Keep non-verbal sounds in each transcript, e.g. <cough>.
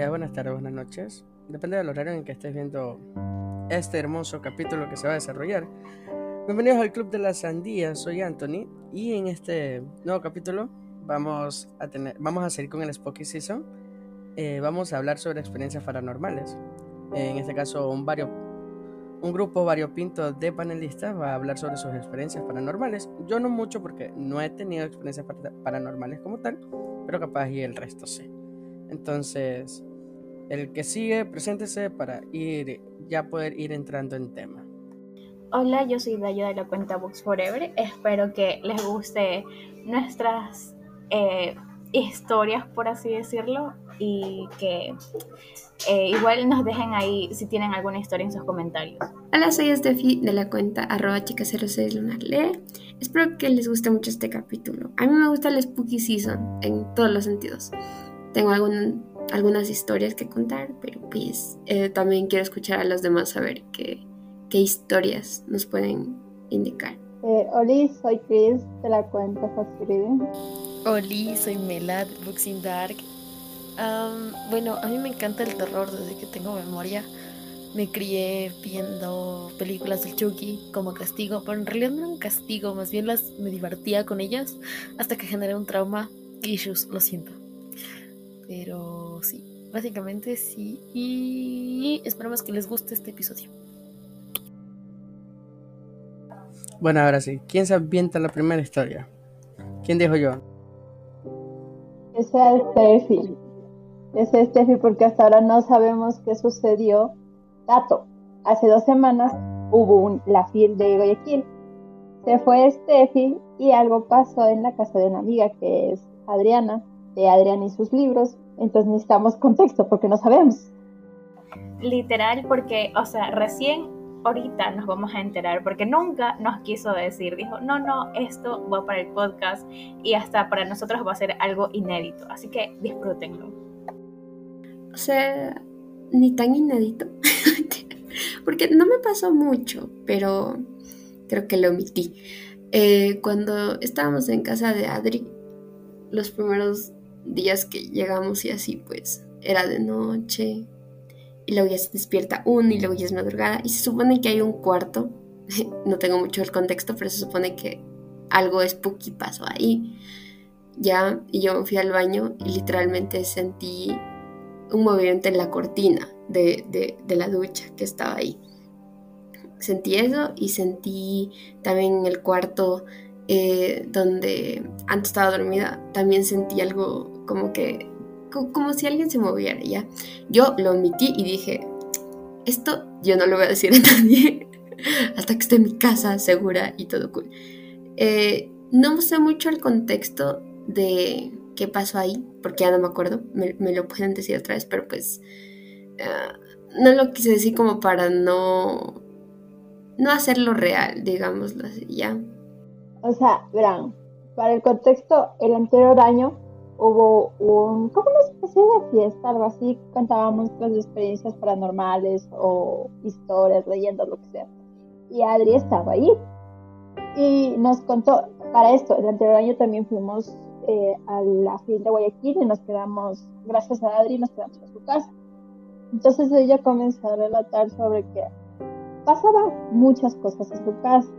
Días, buenas tardes, buenas noches. Depende del horario en que estés viendo este hermoso capítulo que se va a desarrollar. Bienvenidos al Club de la Sandía, soy Anthony y en este nuevo capítulo vamos a, tener, vamos a seguir con el Spooky Season. Eh, vamos a hablar sobre experiencias paranormales. En este caso, un, vario, un grupo variopinto de panelistas va a hablar sobre sus experiencias paranormales. Yo no mucho porque no he tenido experiencias paranormales como tal, pero capaz y el resto sí. Entonces, el que sigue, preséntese para ir ya poder ir entrando en tema. Hola, yo soy Dayo de la cuenta Books Forever. Espero que les guste nuestras eh, historias, por así decirlo, y que eh, igual nos dejen ahí si tienen alguna historia en sus comentarios. Hola, soy Steffi de la cuenta arroba chica06 lunarle. Espero que les guste mucho este capítulo. A mí me gusta el Spooky Season en todos los sentidos. Tengo algún, algunas historias que contar, pero pues eh, también quiero escuchar a los demás a ver qué, qué historias nos pueden indicar. Eh, Oli, soy Chris de la cuenta Fast Oli, soy Melad, Boxing Dark. bueno, a mí me encanta el terror desde que tengo memoria. Me crié viendo películas de Chucky como castigo, pero en realidad no era un castigo, más bien las, me divertía con ellas hasta que generé un trauma. Issues, lo siento. Pero sí, básicamente sí. Y esperamos que les guste este episodio. Bueno, ahora sí, ¿quién se ambienta la primera historia? ¿Quién dijo yo? Sea Steffi. Sea Steffi porque hasta ahora no sabemos qué sucedió. Dato, hace dos semanas hubo un, la FIL de Guayaquil. Se fue Steffi y algo pasó en la casa de una amiga que es Adriana, de Adriana y sus libros. Entonces necesitamos contexto porque no sabemos. Literal, porque, o sea, recién ahorita nos vamos a enterar porque nunca nos quiso decir, dijo, no, no, esto va para el podcast y hasta para nosotros va a ser algo inédito, así que disfrútenlo. O sea, ni tan inédito, <laughs> porque no me pasó mucho, pero creo que lo omití. Eh, cuando estábamos en casa de Adri, los primeros días que llegamos y así, pues era de noche, y luego ya se despierta uno y luego ya es madrugada y se supone que hay un cuarto, <laughs> no tengo mucho el contexto, pero se supone que algo spooky pasó ahí. Ya, y yo fui al baño y literalmente sentí un movimiento en la cortina de, la ducha que estaba ahí. Sentí eso y sentí también en el cuarto eh, donde antes estaba dormida, también sentí algo como que como si alguien se moviera, ¿ya? Yo lo omití y dije, esto yo no lo voy a decir a <laughs> nadie hasta que esté en mi casa segura y todo cool. Eh, no sé mucho el contexto de qué pasó ahí, porque ya no me acuerdo, me, lo pueden decir otra vez, pero pues eh, no lo quise decir como para no, no hacerlo real, digámoslo así, ¿ya? O sea, verán, para el contexto, el anterior año hubo un, como una especie de fiesta, algo así, contábamos nuestras experiencias paranormales o historias, leyendas, lo que sea. Y Adri estaba ahí y nos contó, para esto, el anterior año también fuimos eh, a la fin de Guayaquil y nos quedamos, gracias a Adri, nos quedamos en su casa. Entonces ella comenzó a relatar sobre que pasaban muchas cosas en su casa.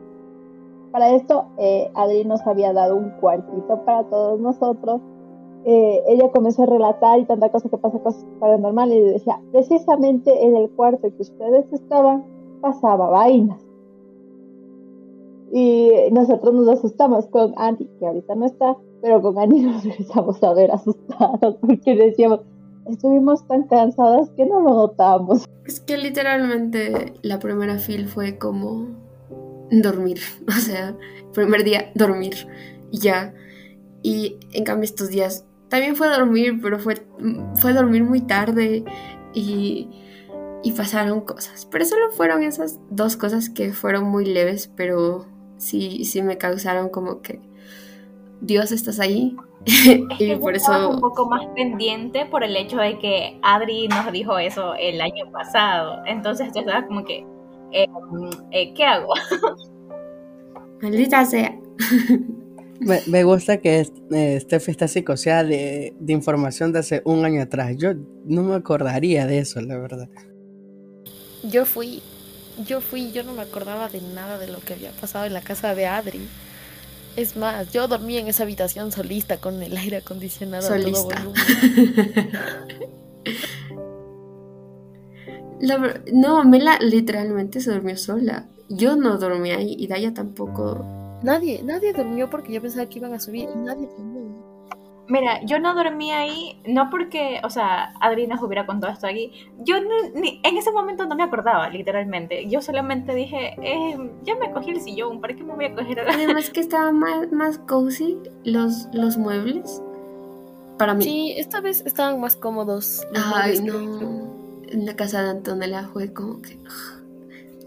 Para esto, eh, Adri nos había dado un cuartito para todos nosotros eh, ella comenzó a relatar y tanta cosa que pasa cosas paranormales y decía, precisamente en el cuarto que ustedes estaban pasaba vainas. Y nosotros nos asustamos con Andy, que ahorita no está, pero con Andy <laughs> nos empezamos a ver asustados porque decíamos, estuvimos tan cansadas que no lo notamos. Es que literalmente la primera fil fue como dormir, <laughs> o sea, primer día dormir y ya. Y en cambio estos días también fue dormir, pero fue, fue dormir muy tarde y, y pasaron cosas. Pero solo fueron esas dos cosas que fueron muy leves, pero sí, sí me causaron como que, Dios, estás ahí. <laughs> y por eso... un poco más pendiente por el hecho de que Adri nos dijo eso el año pasado. Entonces tú estabas como que, eh, eh, ¿qué hago? Maldita sea. <laughs> Me, me gusta que eh, Steffi está psicoseada de, de información de hace un año atrás. Yo no me acordaría de eso, la verdad. Yo fui, yo fui, yo no me acordaba de nada de lo que había pasado en la casa de Adri. Es más, yo dormí en esa habitación solista con el aire acondicionado a todo Solista. volumen. La no, Mela literalmente se durmió sola. Yo no dormí ahí y Daya tampoco. Nadie, nadie durmió porque yo pensaba que iban a subir y nadie durmió. Mira, yo no dormí ahí, no porque, o sea, Adri nos hubiera contado esto aquí. Yo no- ni- en ese momento no me acordaba, literalmente. Yo solamente dije, eh, ya me cogí el sillón, ¿para qué me voy a coger ahora? Además que estaba más, más cozy los, los muebles. Para mí. Sí, esta vez estaban más cómodos. los Ay, que- no. En la casa de Antonella fue como que.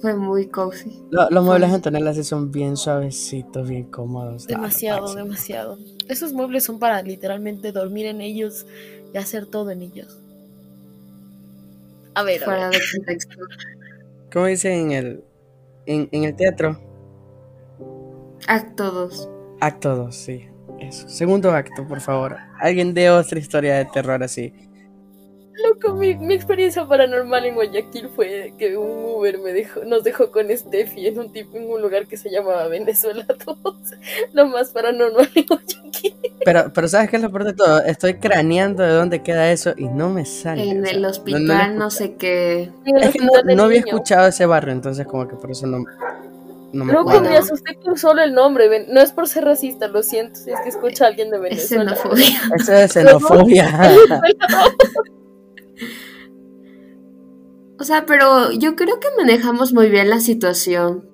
Fue muy cozy. Lo- los muebles de Antonella sí son bien suavecitos, bien cómodos. Demasiado, demasiado. Esos muebles son para literalmente dormir en ellos y hacer todo en ellos. A ver, a Fuera ver. de contexto. ¿Cómo dicen en el, en, en el teatro? Acto 2. Acto 2, sí. Eso. Segundo acto, por favor. Alguien de otra historia de terror así. Loco, mi, mi experiencia paranormal en Guayaquil fue que un Uber me dejó, nos dejó con Steffi en un tipo, en un lugar que se llamaba Venezuela <laughs> 2. Lo más paranormal en Guayaquil. Pero, pero ¿sabes qué es lo peor de todo? Estoy craneando de dónde queda eso y no me sale. En el no- hospital, no sé qué. Es que no, había niño. escuchado ese barrio, entonces como que por eso no, no me Loco, acuerdo. me asusté con solo el nombre. ven- No es por ser racista, lo siento. Si es que escucha a alguien de Es Venezuela. xenofobia. Eso es xenofobia. <laughs> O sea, pero yo creo que manejamos muy bien la situación.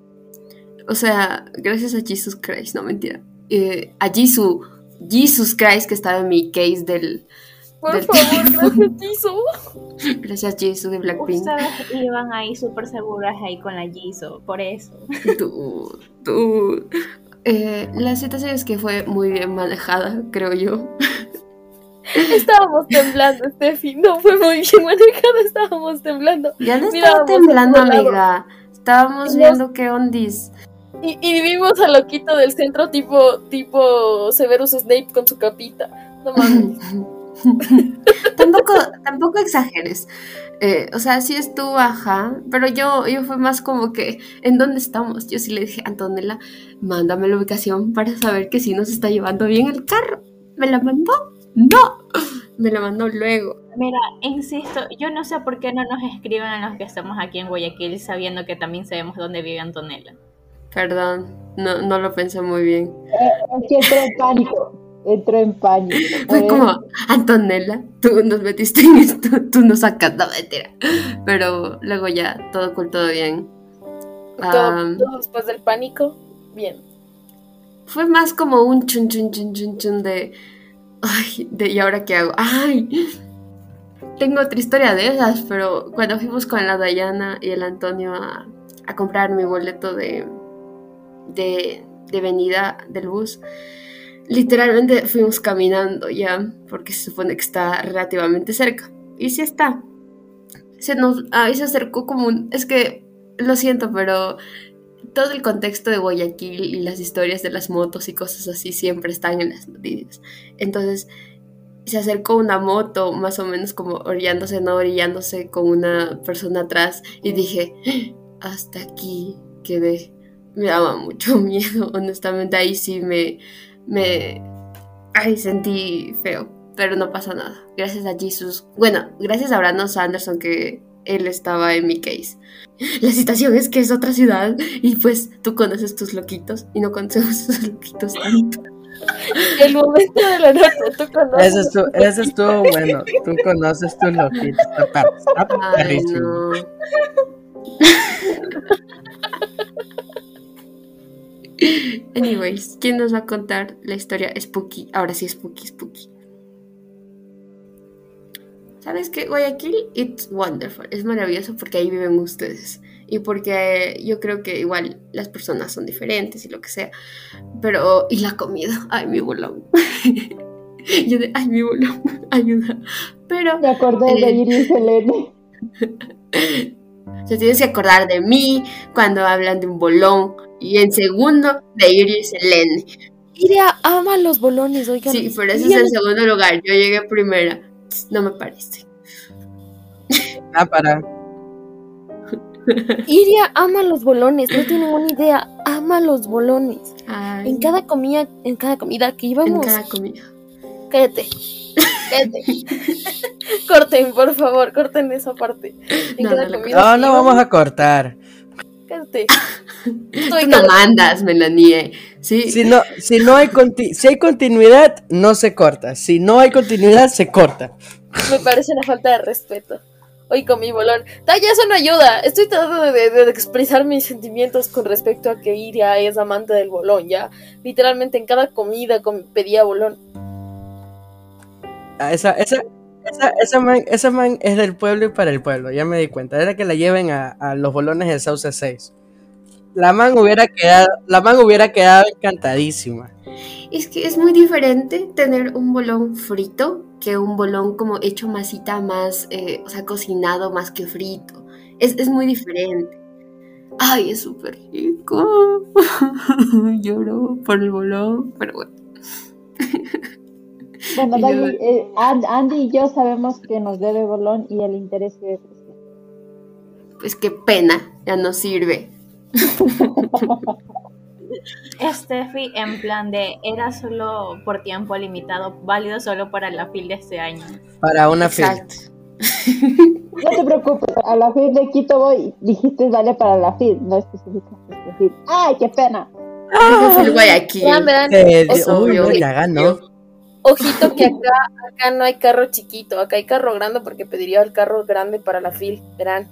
O sea, gracias a Jesus Christ, no mentira. Eh, a Jesus, Jesus Christ que estaba en mi case del. Por del favor, teléfono. gracias, <laughs> Tiso. Gracias Jesus de Blackpink. Ustedes iban ahí súper seguras ahí con la Jisoo, por eso. Tú, tú. Eh, la situación es que fue muy bien manejada, creo yo. Estábamos temblando, Steffi. No fue muy bien manejada, estábamos temblando. Ya no estaba temblando, a amiga. Estábamos Nos- viendo qué ondis. Y, y vimos al loquito del centro tipo, tipo Severus Snape con su capita. No mames. <laughs> tampoco, tampoco exageres. Eh, o sea, sí estuvo, ajá. Pero yo, yo fue más como que, ¿en dónde estamos? Yo sí le dije, Antonella, mándame la ubicación para saber que sí nos está llevando bien el carro. ¿Me la mandó? No. Me la mandó luego. Mira, insisto, yo no sé por qué no nos escriben a los que estamos aquí en Guayaquil sabiendo que también sabemos dónde vive Antonella. Perdón, no, no lo pensé muy bien. Es que entró en pánico. Entró en pánico. Fue Por como, Antonella, tú nos metiste en esto, tú nos sacas, no mentira. Pero luego ya, todo cool, todo bien. Todo, todo después del pánico, bien. fue más como un chun chun chun chun chun de, ay, de, ¿y ahora qué hago? Ay, tengo otra historia de esas, pero cuando fuimos con la Dayana y el Antonio a, comprar mi boleto de, de, de venida del bus, literalmente fuimos caminando ya, porque se supone que está relativamente cerca. Y sí está. Se nos, ahí se acercó como un, es que, lo siento, pero todo el contexto de Guayaquil y las historias de las motos y cosas así siempre están en las noticias. Entonces se acercó una moto más o menos como orillándose, no orillándose con una persona atrás y dije, hasta aquí quedé. Me daba mucho <laughs> miedo, honestamente ahí sí me, me, ay, sentí feo, pero no pasa nada. Gracias a Jesus, bueno, gracias a Brandon Sanderson que él estaba en mi case. La situación es que es otra ciudad y pues tú conoces tus loquitos y no conocemos <laughs> tus loquitos tanto. El momento de la noche, tú conoces. Eso estuvo, eso estuvo bueno. Tú conoces tus loquitos. Está, está Ay, no. Anyways, ¿quién nos va a contar la historia spooky? Ahora sí, spooky, spooky. ¿Sabes qué? Guayaquil, it's wonderful. Es maravilloso porque ahí viven ustedes. Y porque yo creo que igual las personas son diferentes y lo que sea. Pero, y la comida. Ay, mi bolón. <laughs> yo de, ay, mi bolón. <laughs> Ayuda. Pero, Me acordé de Eh. Iris Helene. <laughs> Se tienes que acordar de mí cuando hablan de un bolón y en segundo de Iris Helene. Iria ama los bolones, oigan. Sí, pero ese es el segundo lugar. Yo llegué primera. No me parece. Ah, para. Iria ama los bolones, no tienen una idea, ama los bolones. Ay, En cada comida, en cada comida que íbamos, en cada comida. cállate. Cállate. <laughs> corten, por favor, corten esa parte. En No, cada no comida No, no íbamos, vamos a cortar. Tú no mandas, Melanie. Sí. Si no, si no hay conti- si hay continuidad, no se corta. Si no hay continuidad, se corta. Me parece una falta de respeto. Hoy con mi bolón. Taya, eso no ayuda. Estoy tratando de, de- de expresar mis sentimientos con respecto a que Iria es amante del bolón, ya. Literalmente en cada comida com- pedía bolón. Ah, Esa, esa, esa, esa man, esa man es del pueblo y para el pueblo, ya me di cuenta. Era que la lleven a, a los bolones de Sauce 6. La man hubiera quedado, la man hubiera quedado encantadísima. Es que es muy diferente tener un bolón frito que un bolón como hecho masita más, eh, o sea, cocinado más que frito. Es, es muy diferente. Ay, es súper rico. <laughs> Lloro por el bolón, pero bueno. <laughs> Bueno, Y yo- eh, And- Andy y yo sabemos que nos debe Bolón y el interés sigue creciendo. Pues qué pena, ya no sirve. Steffi en plan de era solo por tiempo limitado, válido solo para la fil de este año. Para una. Exacto. No te preocupes, a la FIL de Quito voy, dijiste vale para la FIL, no especificaste este FIL. ¡Ay, qué pena! Dijo Phil Guayaquil. Vean. Eh, Es uy, no, ya ganó. Ojito que acá, acá no hay carro chiquito, acá hay carro grande porque pediría el carro grande para la fil, verán.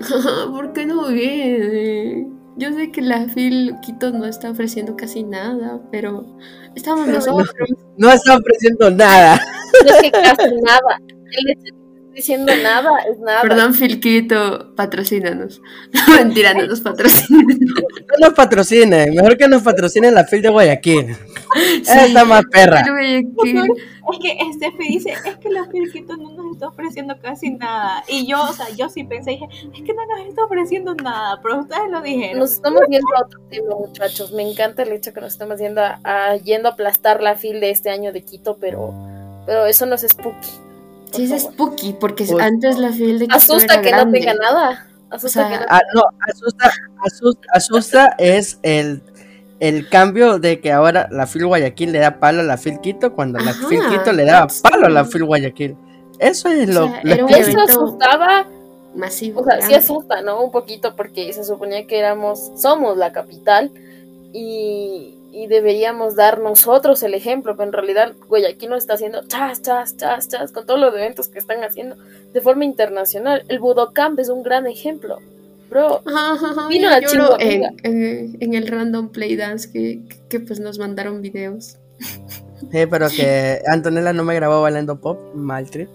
<laughs> ¿Por qué no viene? Yo sé que la Phil Quito no está ofreciendo casi nada, pero estamos <laughs> nosotros. No está ofreciendo nada. No es que casi nada. El hecho diciendo nada es nada. Perdón, Filquito, patrocínanos. <laughs> Mentira, no nos patrocinan. No nos patrocinen. Mejor que nos patrocinen la fila de Guayaquil. Sí. Esa está más perra. Guayaquil. Es que Steffi dice, es que la fil Quito no nos está ofreciendo casi nada. Y yo, o sea, yo sí pensé, dije, es que no nos está ofreciendo nada, pero ustedes lo dijeron. Nos estamos yendo a otro tema, muchachos. Me encanta el hecho que nos estamos yendo a, a- yendo a aplastar la fil de este año de Quito, pero, pero eso no es spooky. Por Sí, es favor. spooky, porque Uy. antes la Phil de Quito Asusta era que no tenga nada. Asusta O sea, que no Ah, no, asusta, asusta, asusta es el, el cambio de que ahora la FIL Guayaquil le da palo a la FIL Quito cuando la FIL Quito le daba palo a la. FIL Guayaquil. Eso es lo, O sea, lo que- Eso asustaba, Masivo. o sea, sí asusta, ¿no? Un poquito porque se suponía que éramos, somos la capital y, y deberíamos dar nosotros el ejemplo, pero en realidad Guayaquil nos está haciendo chas, chas, chas, chas, con todos los eventos que están haciendo de forma internacional. El Budocamp es un gran ejemplo, bro. Ajá, ajá, ajá, Vino la chingo, en, amiga. en- en el random play dance que, que, que, pues nos mandaron videos. Sí, pero que Antonella no me grabó bailando pop, mal trip.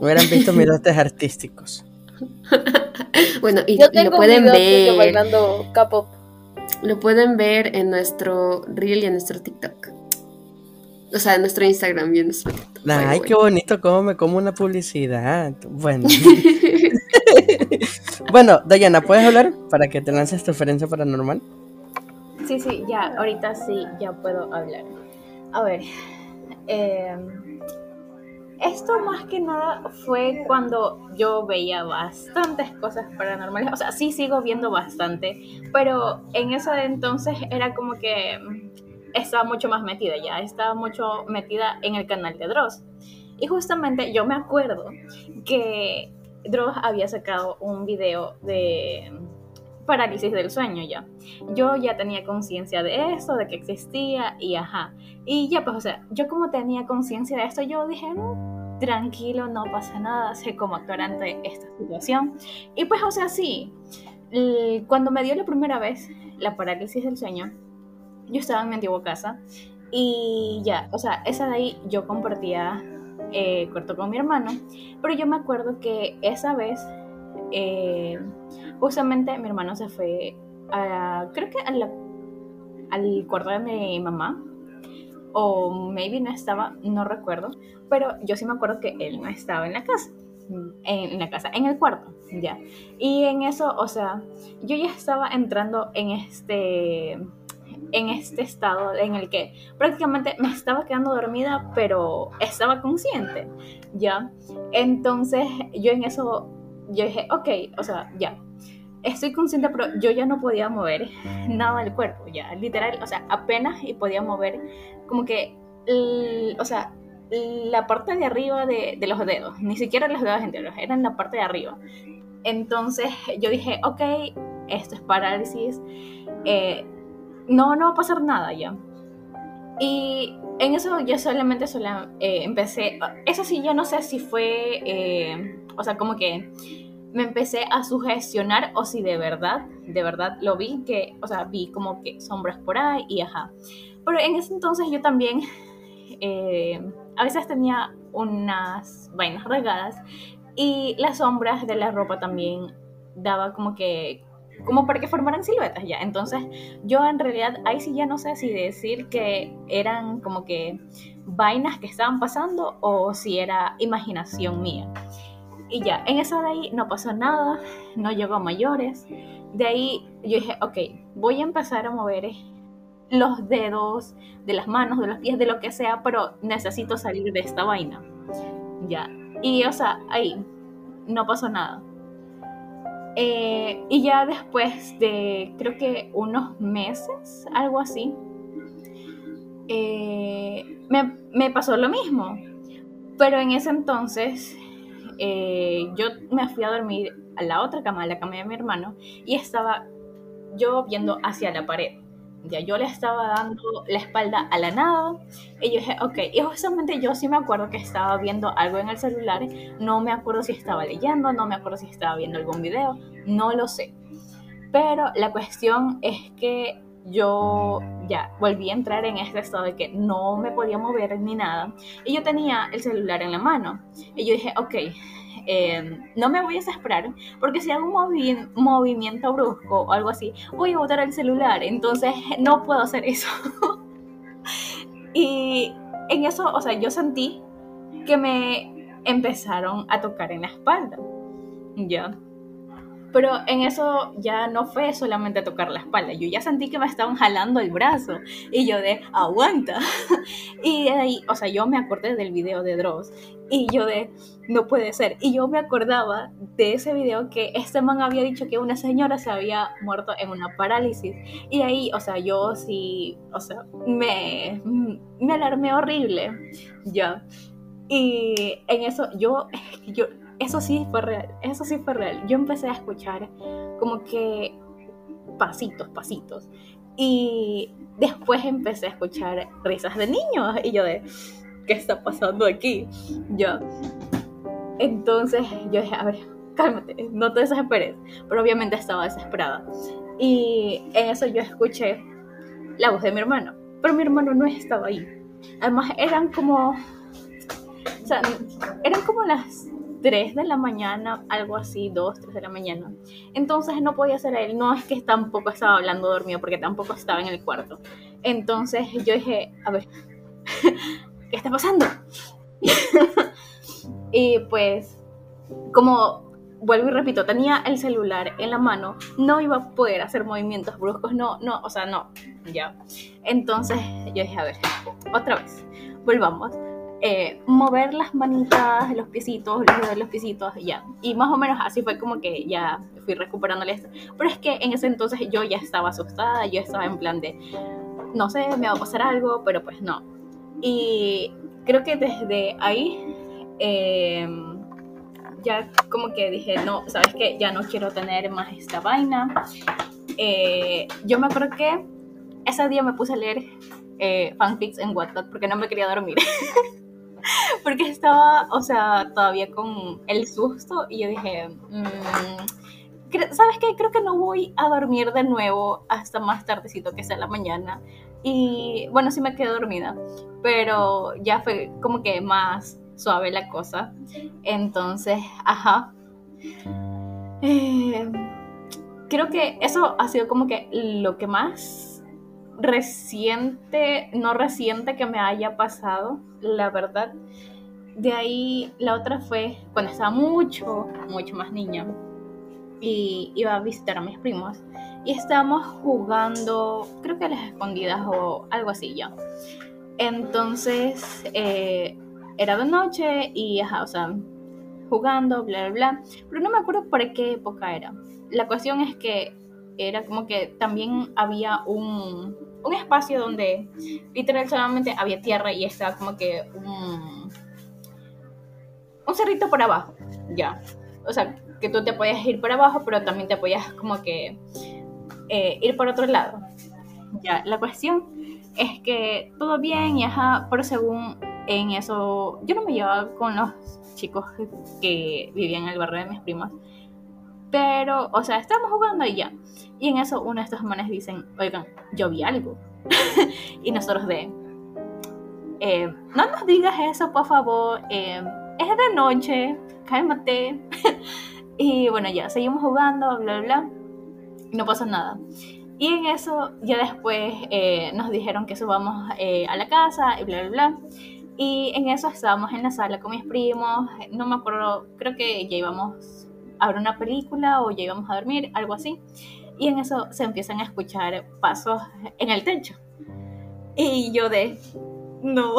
Hubieran visto mis dotes artísticos. <laughs> Bueno, y, Yo y tengo lo pueden ver. bailando K-pop. Lo pueden ver en nuestro reel y en nuestro TikTok. O sea, en nuestro Instagram y en nuestro TikTok. Ay, qué bonito cómo me como una publicidad. Bueno. <laughs> bueno, Dayana, ¿puedes hablar para que te lances tu referencia paranormal? Sí, sí, ya, ahorita sí, ya puedo hablar. A ver, eh, esto más que nada fue cuando yo veía bastantes cosas paranormales. O sea, sí sigo viendo bastante, pero en ese entonces era como que mm, estaba mucho más metida ya, estaba mucho metida en el canal de Dross. Y justamente yo me acuerdo que Dross había sacado un video de parálisis del sueño ya. Yo ya tenía conciencia de eso, de que existía y ajá. Y ya pues, o sea, yo como tenía conciencia de esto, yo dije, "No, tranquilo, no pasa nada, sé cómo actuar ante esta situación. Y pues, o sea, sí, cuando me dio la primera vez la parálisis del sueño, yo estaba en mi antigua casa y ya, o sea, esa de ahí yo compartía eh, cuarto con mi hermano, pero yo me acuerdo que esa vez, eh, justamente mi hermano se fue a, creo que a al cuarto de mi mamá, o maybe no estaba, no recuerdo, pero yo sí me acuerdo que él no estaba en la casa, en, en la casa, en el cuarto, ya. Y en eso, o sea, yo ya estaba entrando en este en este estado en el que prácticamente me estaba quedando dormida, pero estaba consciente, ¿ya? Entonces yo en eso, yo dije, ok, o sea, ya, estoy consciente, pero yo ya no podía mover nada del cuerpo, ya, literal, o sea, apenas y podía mover como que, o sea, la parte de arriba de, los dedos, ni siquiera los dedos enteros, eran la parte de arriba. Entonces yo dije, ok, esto es parálisis, eh, no, no va a pasar nada ya. Y en eso yo solamente sola, eh, empecé, eso sí, yo no sé si fue, eh, o sea, como que me empecé a sugestionar o si de verdad, de verdad lo vi, que, o sea, vi como que sombras por ahí y ajá. Pero en ese entonces yo también <laughs> a veces tenía unas vainas regadas y las sombras de la ropa también daba como que como para que formaran siluetas ya. Entonces, yo en realidad ahí sí ya no sé si decir que eran como que vainas que estaban pasando o si era imaginación mía. Y ya, en eso de ahí no pasó nada, no llegó a mayores. De ahí yo dije, ok, voy a empezar a mover los dedos de las manos, de los pies, de lo que sea, pero necesito salir de esta vaina. Ya. Y o sea, ahí no pasó nada. Eh, y ya después de, creo que unos meses, algo así, eh, me, pasó lo mismo. Pero en ese entonces eh, yo me fui a dormir a la otra cama, a la cama de mi hermano, y estaba yo viendo hacia la pared. Ya yo le estaba dando la espalda a la nada y yo dije, ok, y justamente yo sí me acuerdo que estaba viendo algo en el celular, no me acuerdo si estaba leyendo, no me acuerdo si estaba viendo algún video, no lo sé. Pero la cuestión es que yo ya volví a entrar en este estado de que no me podía mover ni nada y yo tenía el celular en la mano y yo dije, ok, Em, no me voy a desesperar, porque si hago un movimiento brusco o algo así, voy a botar el celular, entonces no puedo hacer eso. <laughs> y en eso, o sea, yo sentí que me empezaron a tocar en la espalda, ¿ya? Pero en eso ya no fue solamente tocar la espalda, yo ya sentí que me estaban jalando el brazo y yo de aguanta. <laughs> y de ahí, o sea, yo me acordé del video de Dross y yo de no puede ser. Y yo me acordaba de ese video que este man había dicho que una señora se había muerto en una parálisis. Y ahí, o sea, yo sí, o sea, me, me alarmé horrible, ya. Y en eso yo, yo eso sí fue real, eso sí fue real. Yo empecé a escuchar como que pasitos, pasitos. Y después empecé a escuchar risas de niños y yo de, ¿qué está pasando aquí? Yo. Entonces yo dije, a ver, cálmate, no te desesperes. Pero obviamente estaba desesperada. Y en eso yo escuché la voz de mi hermano. Pero mi hermano no estaba ahí. Además eran como... O sea, eran como las 3 de la mañana, algo así, 2, 3 de la mañana. Entonces no podía ser él. No es que tampoco estaba hablando dormido porque tampoco estaba en el cuarto. Entonces yo dije, a ver, <laughs> ¿qué está pasando? <laughs> y pues, como vuelvo y repito, tenía el celular en la mano, no iba a poder hacer movimientos bruscos, no, no, o sea, no, ya. Entonces yo dije, a ver, otra vez, volvamos eh, mover las manitas, los piecitos, los dedos de los piecitos, ya. Y más o menos así fue como que ya fui recuperándole esto. Pero es que en ese entonces yo ya estaba asustada, yo estaba en plan de, no sé, me va a pasar algo, pero pues no. Y creo que desde ahí em, ya como que dije, no, sabes que ya no quiero tener más esta vaina. Eh, yo me acuerdo que ese día me puse a leer eh, fanfics en Wattpad porque no me quería dormir. <laughs> <laughs> porque estaba, o sea, todavía con el susto y yo dije, mm, ¿sabes qué? Creo que no voy a dormir de nuevo hasta más tardecito que sea la mañana. Y bueno, sí me quedé dormida, pero ya fue como que más suave la cosa. Entonces, ajá. Eh, creo que eso ha sido como que lo que más reciente, no reciente que me haya pasado, la verdad. De ahí la otra fue cuando estaba mucho, mucho más niña y iba a visitar a mis primos y estábamos jugando, creo que a las escondidas o algo así ya. Entonces, eh, era de noche y, ajá, o sea, jugando, bla, bla, bla. Pero no me acuerdo por qué época era. La cuestión es que era como que también había un, un espacio donde literal solamente había tierra y estaba como que un, un cerrito por abajo, ya. O sea, que tú te podías ir por abajo, pero también te podías como que eh, ir por otro lado. Ya, la cuestión es que todo bien y ajá, pero según en eso, yo no me llevaba con los chicos que vivían en el barrio de mis primos, pero, o sea, estábamos jugando y ya. Y en eso uno de estos manes dicen, oigan, yo vi algo. <laughs> y nosotros de, eh, no nos digas eso, por favor, eh, es de noche, cálmate. <laughs> y bueno, ya, seguimos jugando, bla, bla, bla. No pasa nada. Y en eso, ya después eh, nos dijeron que subamos a la casa y bla, bla, bla. Y en eso estábamos en la sala con mis primos, no me acuerdo, creo que ya íbamos a una película o ya íbamos a dormir, algo así. Y en eso se empiezan a escuchar pasos en el techo. Y yo de, no.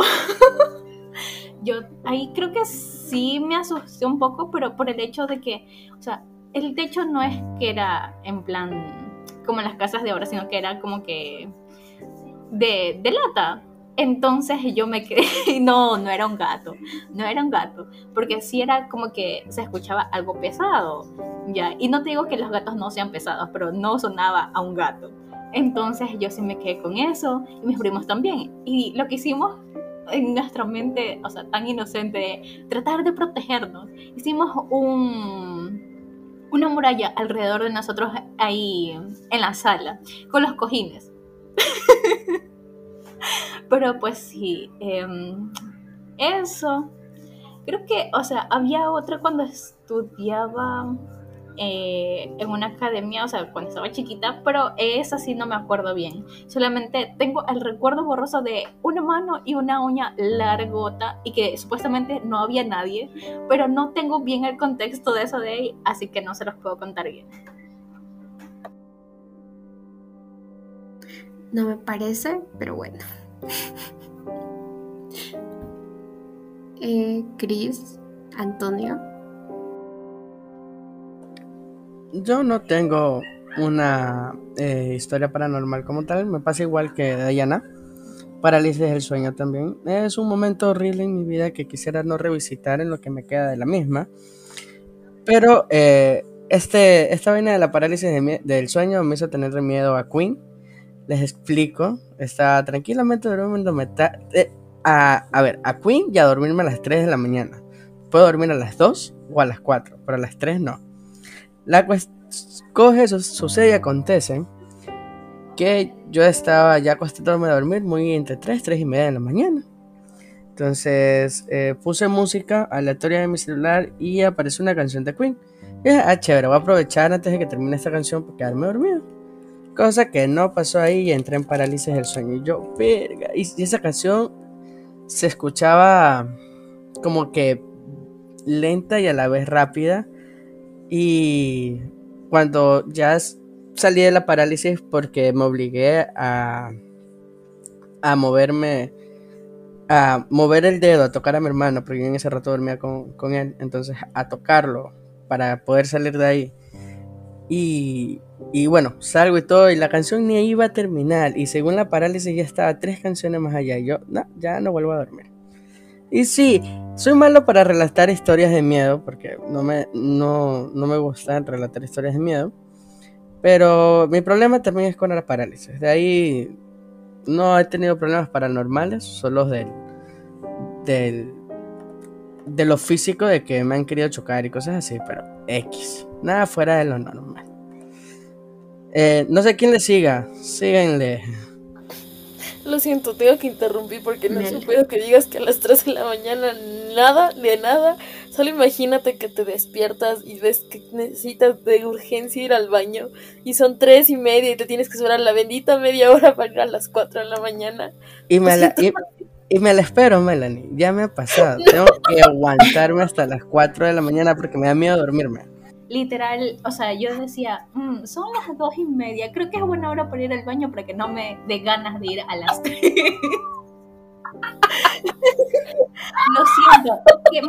<laughs> yo ahí creo que sí me asusté un poco, pero por el hecho de que, o sea, el techo no es que era en plan como en las casas de ahora, sino que era como que de, de lata. Entonces yo me quedé, <laughs> no, no era un gato, no era un gato, porque sí era como que se escuchaba algo pesado, ya, y no te digo que los gatos no sean pesados, pero no sonaba a un gato. Entonces yo sí me quedé con eso, y mis primos también, y lo que hicimos en nuestra mente, o sea, tan inocente, de tratar de protegernos, hicimos un, una muralla alrededor de nosotros ahí en la sala, con los cojines. <laughs> <laughs> Pero pues sí, em, eso. Creo que, o sea, había otra cuando estudiaba eh, en una academia, o sea, cuando estaba chiquita, pero esa sí no me acuerdo bien. Solamente tengo el recuerdo borroso de una mano y una uña largota y que supuestamente no había nadie, pero no tengo bien el contexto de eso de ahí, así que no se los puedo contar bien. No me parece, pero bueno. <laughs> Eh, Chris, Antonio. Yo no tengo una eh, historia paranormal como tal, me pasa igual que Diana. Parálisis del sueño también. Es un momento horrible en mi vida que quisiera no revisitar en lo que me queda de la misma. Pero eh, este, esta vaina de la parálisis del sueño me hizo tener miedo a Queen les explico. Estaba tranquilamente durmiendo. Eh, a, ver, a Queen y a dormirme a las 3 de la mañana. Puedo dormir a las 2 o a las 4, pero a las 3 no. La coge, sucede y acontece que yo estaba ya acostándome a dormir muy entre 3, 3 y media de la mañana. Entonces eh, puse música aleatoria de mi celular y apareció una canción de Queen. Ah, chévere, voy a aprovechar antes de que termine esta canción para quedarme dormido. Cosa que no pasó ahí y entré en parálisis del sueño. Y yo, verga. Y, esa canción se escuchaba como que lenta y a la vez rápida. Y cuando ya salí de la parálisis porque me obligué a, a moverme, a mover el dedo, a tocar a mi hermano, porque yo en ese rato dormía con, con él, entonces a tocarlo para poder salir de ahí. Y y bueno, salgo y todo, y la canción ni iba a terminar. Y según la parálisis ya estaba tres canciones más allá. Y yo, no, ya no vuelvo a dormir. Y sí, soy malo para relatar historias de miedo, porque no me, no, no me gusta relatar historias de miedo. Pero mi problema también es con la parálisis. De ahí no he tenido problemas paranormales, solo del, del, de lo físico, de que me han querido chocar y cosas así, pero X. Nada fuera de lo normal. Eh, no sé quién le siga. Síganle. Lo siento, tengo que interrumpir porque no puedo que digas que a las 3 de la mañana nada, de nada. Solo imagínate que te despiertas y ves que necesitas de urgencia ir al baño y son 3 y media y te tienes que esperar la bendita media hora para ir a las 4 de la mañana. Y me, la, y, me la espero, Melanie. Ya me ha pasado. <laughs> Tengo que aguantarme hasta las 4 de la mañana porque me da miedo dormirme. Literal, o sea, yo decía, "Mm, son las dos y media, creo que es buena hora para ir al baño para que no me dé ganas de ir a las <laughs> tres. Lo siento, que,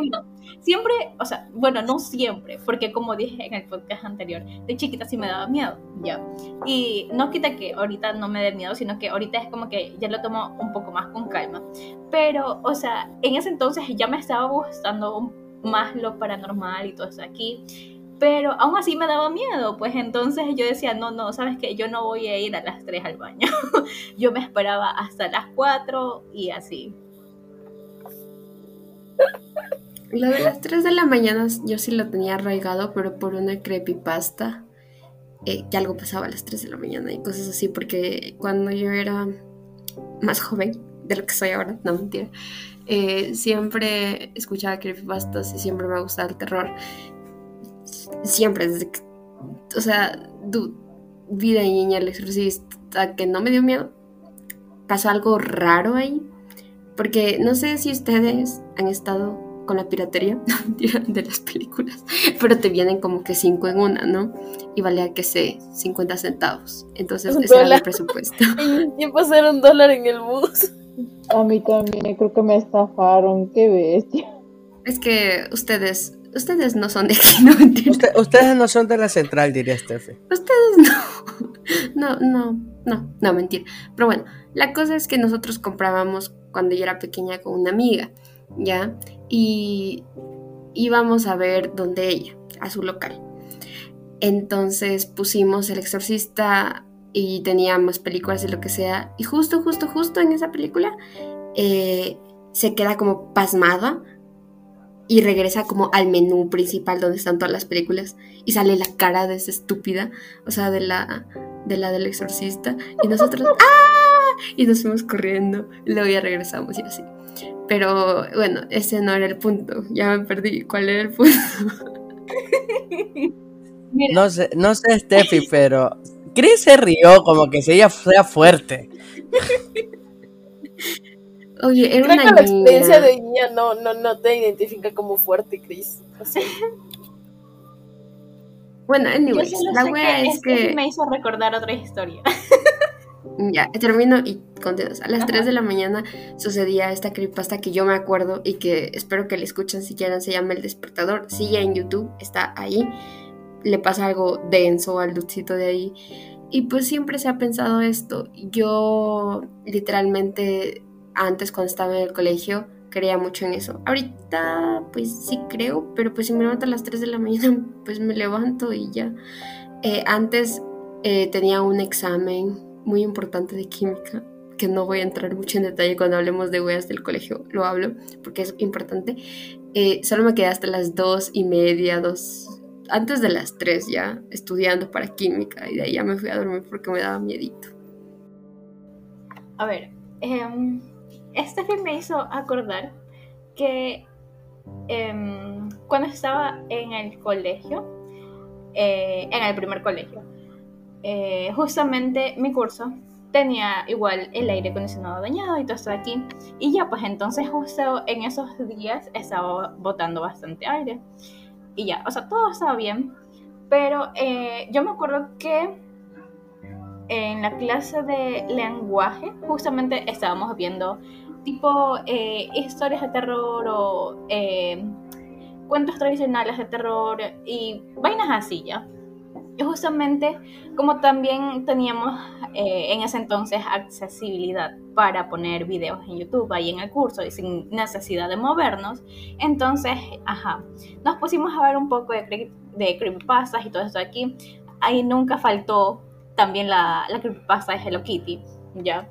siempre, o sea, bueno, no siempre, porque como dije en el podcast anterior, de chiquita sí me daba miedo, ya. Y no quita que ahorita no me dé miedo, sino que ahorita es como que ya lo tomo un poco más con calma. Pero, o sea, en ese entonces ya me estaba gustando más lo paranormal y todo eso aquí. Pero aún así me daba miedo, pues entonces yo decía, no, no, sabes que yo no voy a ir a las 3 al baño. <laughs> yo me esperaba hasta las 4 y así. Lo de las 3 de la mañana yo sí lo tenía arraigado, pero por una creepypasta. eh, que algo pasaba a las 3 de la mañana y cosas así, porque cuando yo era más joven de lo que soy ahora, no mentira, eh, siempre escuchaba creepypastas y siempre me gustaba el terror. Siempre, desde que, o sea, du- vida de niña, el exorcista, que no me dio miedo. Pasó algo raro ahí, porque no sé si ustedes han estado con la piratería <laughs> de las películas, pero te vienen como que 5 en una, ¿no? Y valía que sé, 50 centavos. Entonces, ese era dólar. presupuesto. <laughs> En tiempo hacer un dólar en el bus. A mí también, creo que me estafaron, qué bestia. Es que ustedes, ustedes no son de aquí, <laughs> no. Usted- ustedes no son de la central, diría Steffi. Ustedes no. <laughs> No, no, no, no, mentira. Pero bueno, la cosa es que nosotros comprábamos cuando yo era pequeña con una amiga, ¿ya? Y íbamos a ver donde ella, a su local. Entonces pusimos El Exorcista y tenía más películas y lo que sea. Y justo, justo, justo en esa película eh, se queda como pasmada y regresa como al menú principal donde están todas las películas y sale la cara de esa estúpida, o sea, de la, de la del exorcista. Y nosotros, <laughs> ¡ah! Y nos fuimos corriendo. Y luego ya regresamos y así. Pero bueno, ese no era el punto. Ya me perdí. ¿Cuál era el punto? <laughs> Mira, No sé, no sé Steffi, pero Chris se rió como que si ella fuera fuerte. <laughs> Oye, era Creo que una la experiencia de niña no, no, no te identifica como fuerte, Chris. O sea, <laughs> Bueno, anyways, la wea que es este que. me hizo recordar otra historia. Ya, termino y continúas. A las Ajá. 3 de la mañana sucedía esta creepypasta que yo me acuerdo y que espero que la escuchen si quieren. Se llama El Despertador. Sigue en YouTube, está ahí. Le pasa algo denso al dulcito de ahí. Y pues siempre se ha pensado esto. Yo literalmente antes cuando estaba en el colegio creía mucho en eso. Ahorita pues sí creo, pero pues si me levanto a las 3 de la mañana <laughs> pues me levanto y ya. Eh, antes eh, tenía un examen muy importante de química, que no voy a entrar mucho en detalle cuando hablemos de weas del colegio, lo hablo porque es importante. Eh, solo me quedé hasta las dos y media, dos, antes de las tres ya, estudiando para química y de ahí ya me fui a dormir porque me daba miedito. A ver, em, este film me hizo acordar que em, cuando estaba en el colegio, eh, en el primer colegio, eh, justamente mi curso tenía igual el aire acondicionado dañado y todo esto de aquí. Y ya, pues entonces justo en esos días estaba botando bastante aire. Y ya, o sea, todo estaba bien. Pero eh, yo me acuerdo que en la clase de lenguaje justamente estábamos viendo tipo eh, historias de terror o eh, cuentos tradicionales de terror y vainas así ya. Y justamente como también teníamos eh, en ese entonces accesibilidad para poner videos en YouTube ahí en el curso y sin necesidad de movernos, entonces, ajá, nos pusimos a ver un poco de, cre- de creepypastas y todo esto aquí. Ahí nunca faltó también la, la creepypasta de Hello Kitty, ¿ya?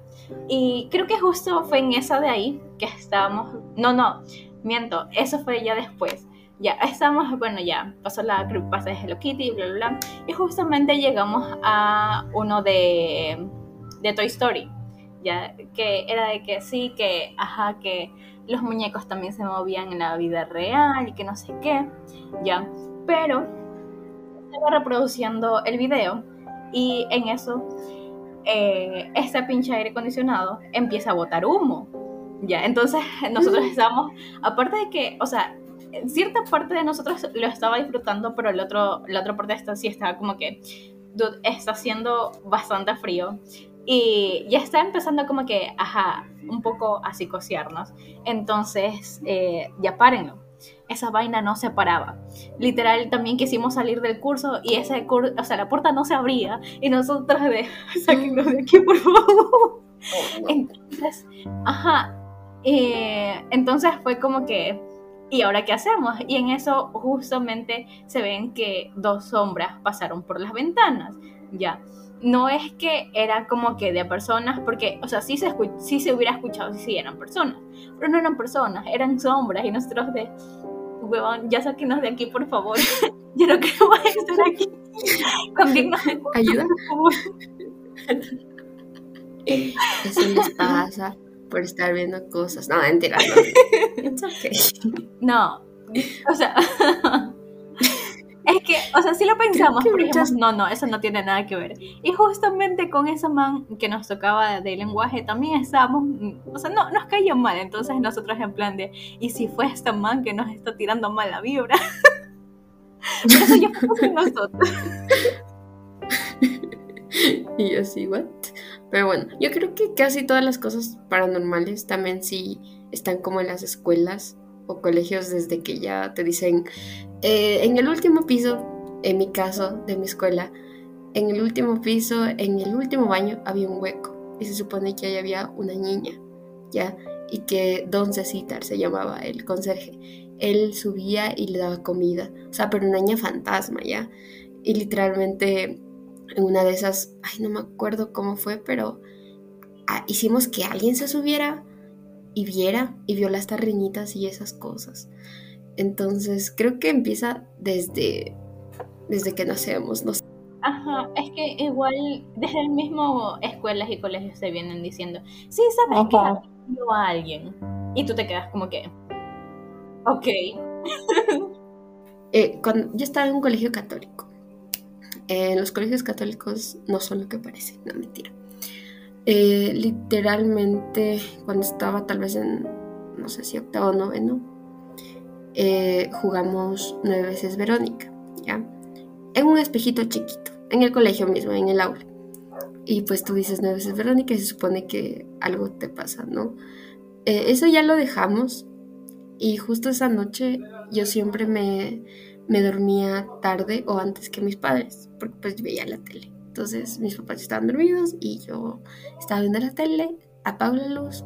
Y creo que justo fue en esa de ahí que estábamos, no, no, miento, eso fue ya después. Ya estábamos, bueno, ya pasó la creepypasta de Hello Kitty, bla, bla, bla. Y justamente llegamos a uno de, de Toy Story, ya, que era de que sí, que, ajá, que los muñecos también se movían en la vida real y que no sé qué, ya. Pero estaba reproduciendo el video y en eso eh, este pinche aire acondicionado empieza a botar humo. Ya, entonces <laughs> nosotros estábamos, aparte de que, o sea, cierta parte de nosotros lo estaba disfrutando, pero el otro, la otra parte de esta sí estaba como que, dude, está haciendo bastante frío. Y ya está empezando como que, ajá, un poco a psicosearnos. Entonces, eh, ya párenlo. Esa vaina no se paraba. Literal, también quisimos salir del curso y ese curso, o sea, la puerta no se abría. Y nosotros de, <laughs> sáquenos de aquí, por favor. Entonces, ajá. eh, entonces fue como que, ¿y ahora qué hacemos? Y en eso justamente se ven que dos sombras pasaron por las ventanas. Ya no es que era como que de personas, porque, o sea, sí se, sí se hubiera escuchado si sí eran personas, pero no eran personas, eran sombras y nosotros de, huevón, ya sáquenos de aquí, por favor. <laughs> Yo no queremos <laughs> estar aquí. Cambiennos de Ayuda. por favor. Eso les pasa por estar viendo cosas. No, mentira. No. <laughs> It's okay. No, o sea, es que, o sea, si lo pensamos, pero dijimos, no, no, eso no tiene nada que ver. Y justamente con esa man que nos tocaba de lenguaje también estábamos, mm, o sea, no, nos cayó mal, entonces nosotros en plan de, ¿y si fue esta man que nos está tirando mala vibra? <laughs> Pero eso ya fue nosotros. <laughs> Y yo así, ¿what? Pero bueno, yo creo que casi todas las cosas paranormales también sí están como en las escuelas o colegios desde que ya te dicen, eh, en el último piso, en mi caso, de mi escuela, en el último piso, en el último baño había un hueco y se supone que ahí había una niña, ¿ya? Y que Don Cecitar se llamaba el conserje. Él subía y le daba comida, o sea, pero una niña fantasma, ¿ya? Y literalmente en una de esas, ay, no me acuerdo cómo fue, pero ah, hicimos que alguien se subiera y viera y vio las tarriñitas y esas cosas. Entonces, creo que empieza desde, desde que nacemos, no sé. Ajá, es que igual desde el mismo escuelas y colegios se vienen diciendo, sí, sabes que a alguien. Y tú te quedas como que, ok. <laughs> Eh, cuando yo estaba en un colegio católico. Eh, los colegios católicos no son lo que parecen, no mentira. Eh, literalmente, cuando estaba tal vez en, no sé si octavo o noveno, eh, jugamos nueve veces Verónica, ¿ya? En un espejito chiquito, en el colegio mismo, en el aula. Y pues tú dices nueve veces Verónica y se supone que algo te pasa, ¿no? Eh, eso ya lo dejamos y justo esa noche yo siempre me, me dormía tarde o antes que mis padres, porque pues veía la tele. Entonces mis papás estaban dormidos y yo estaba viendo la tele, apago la luz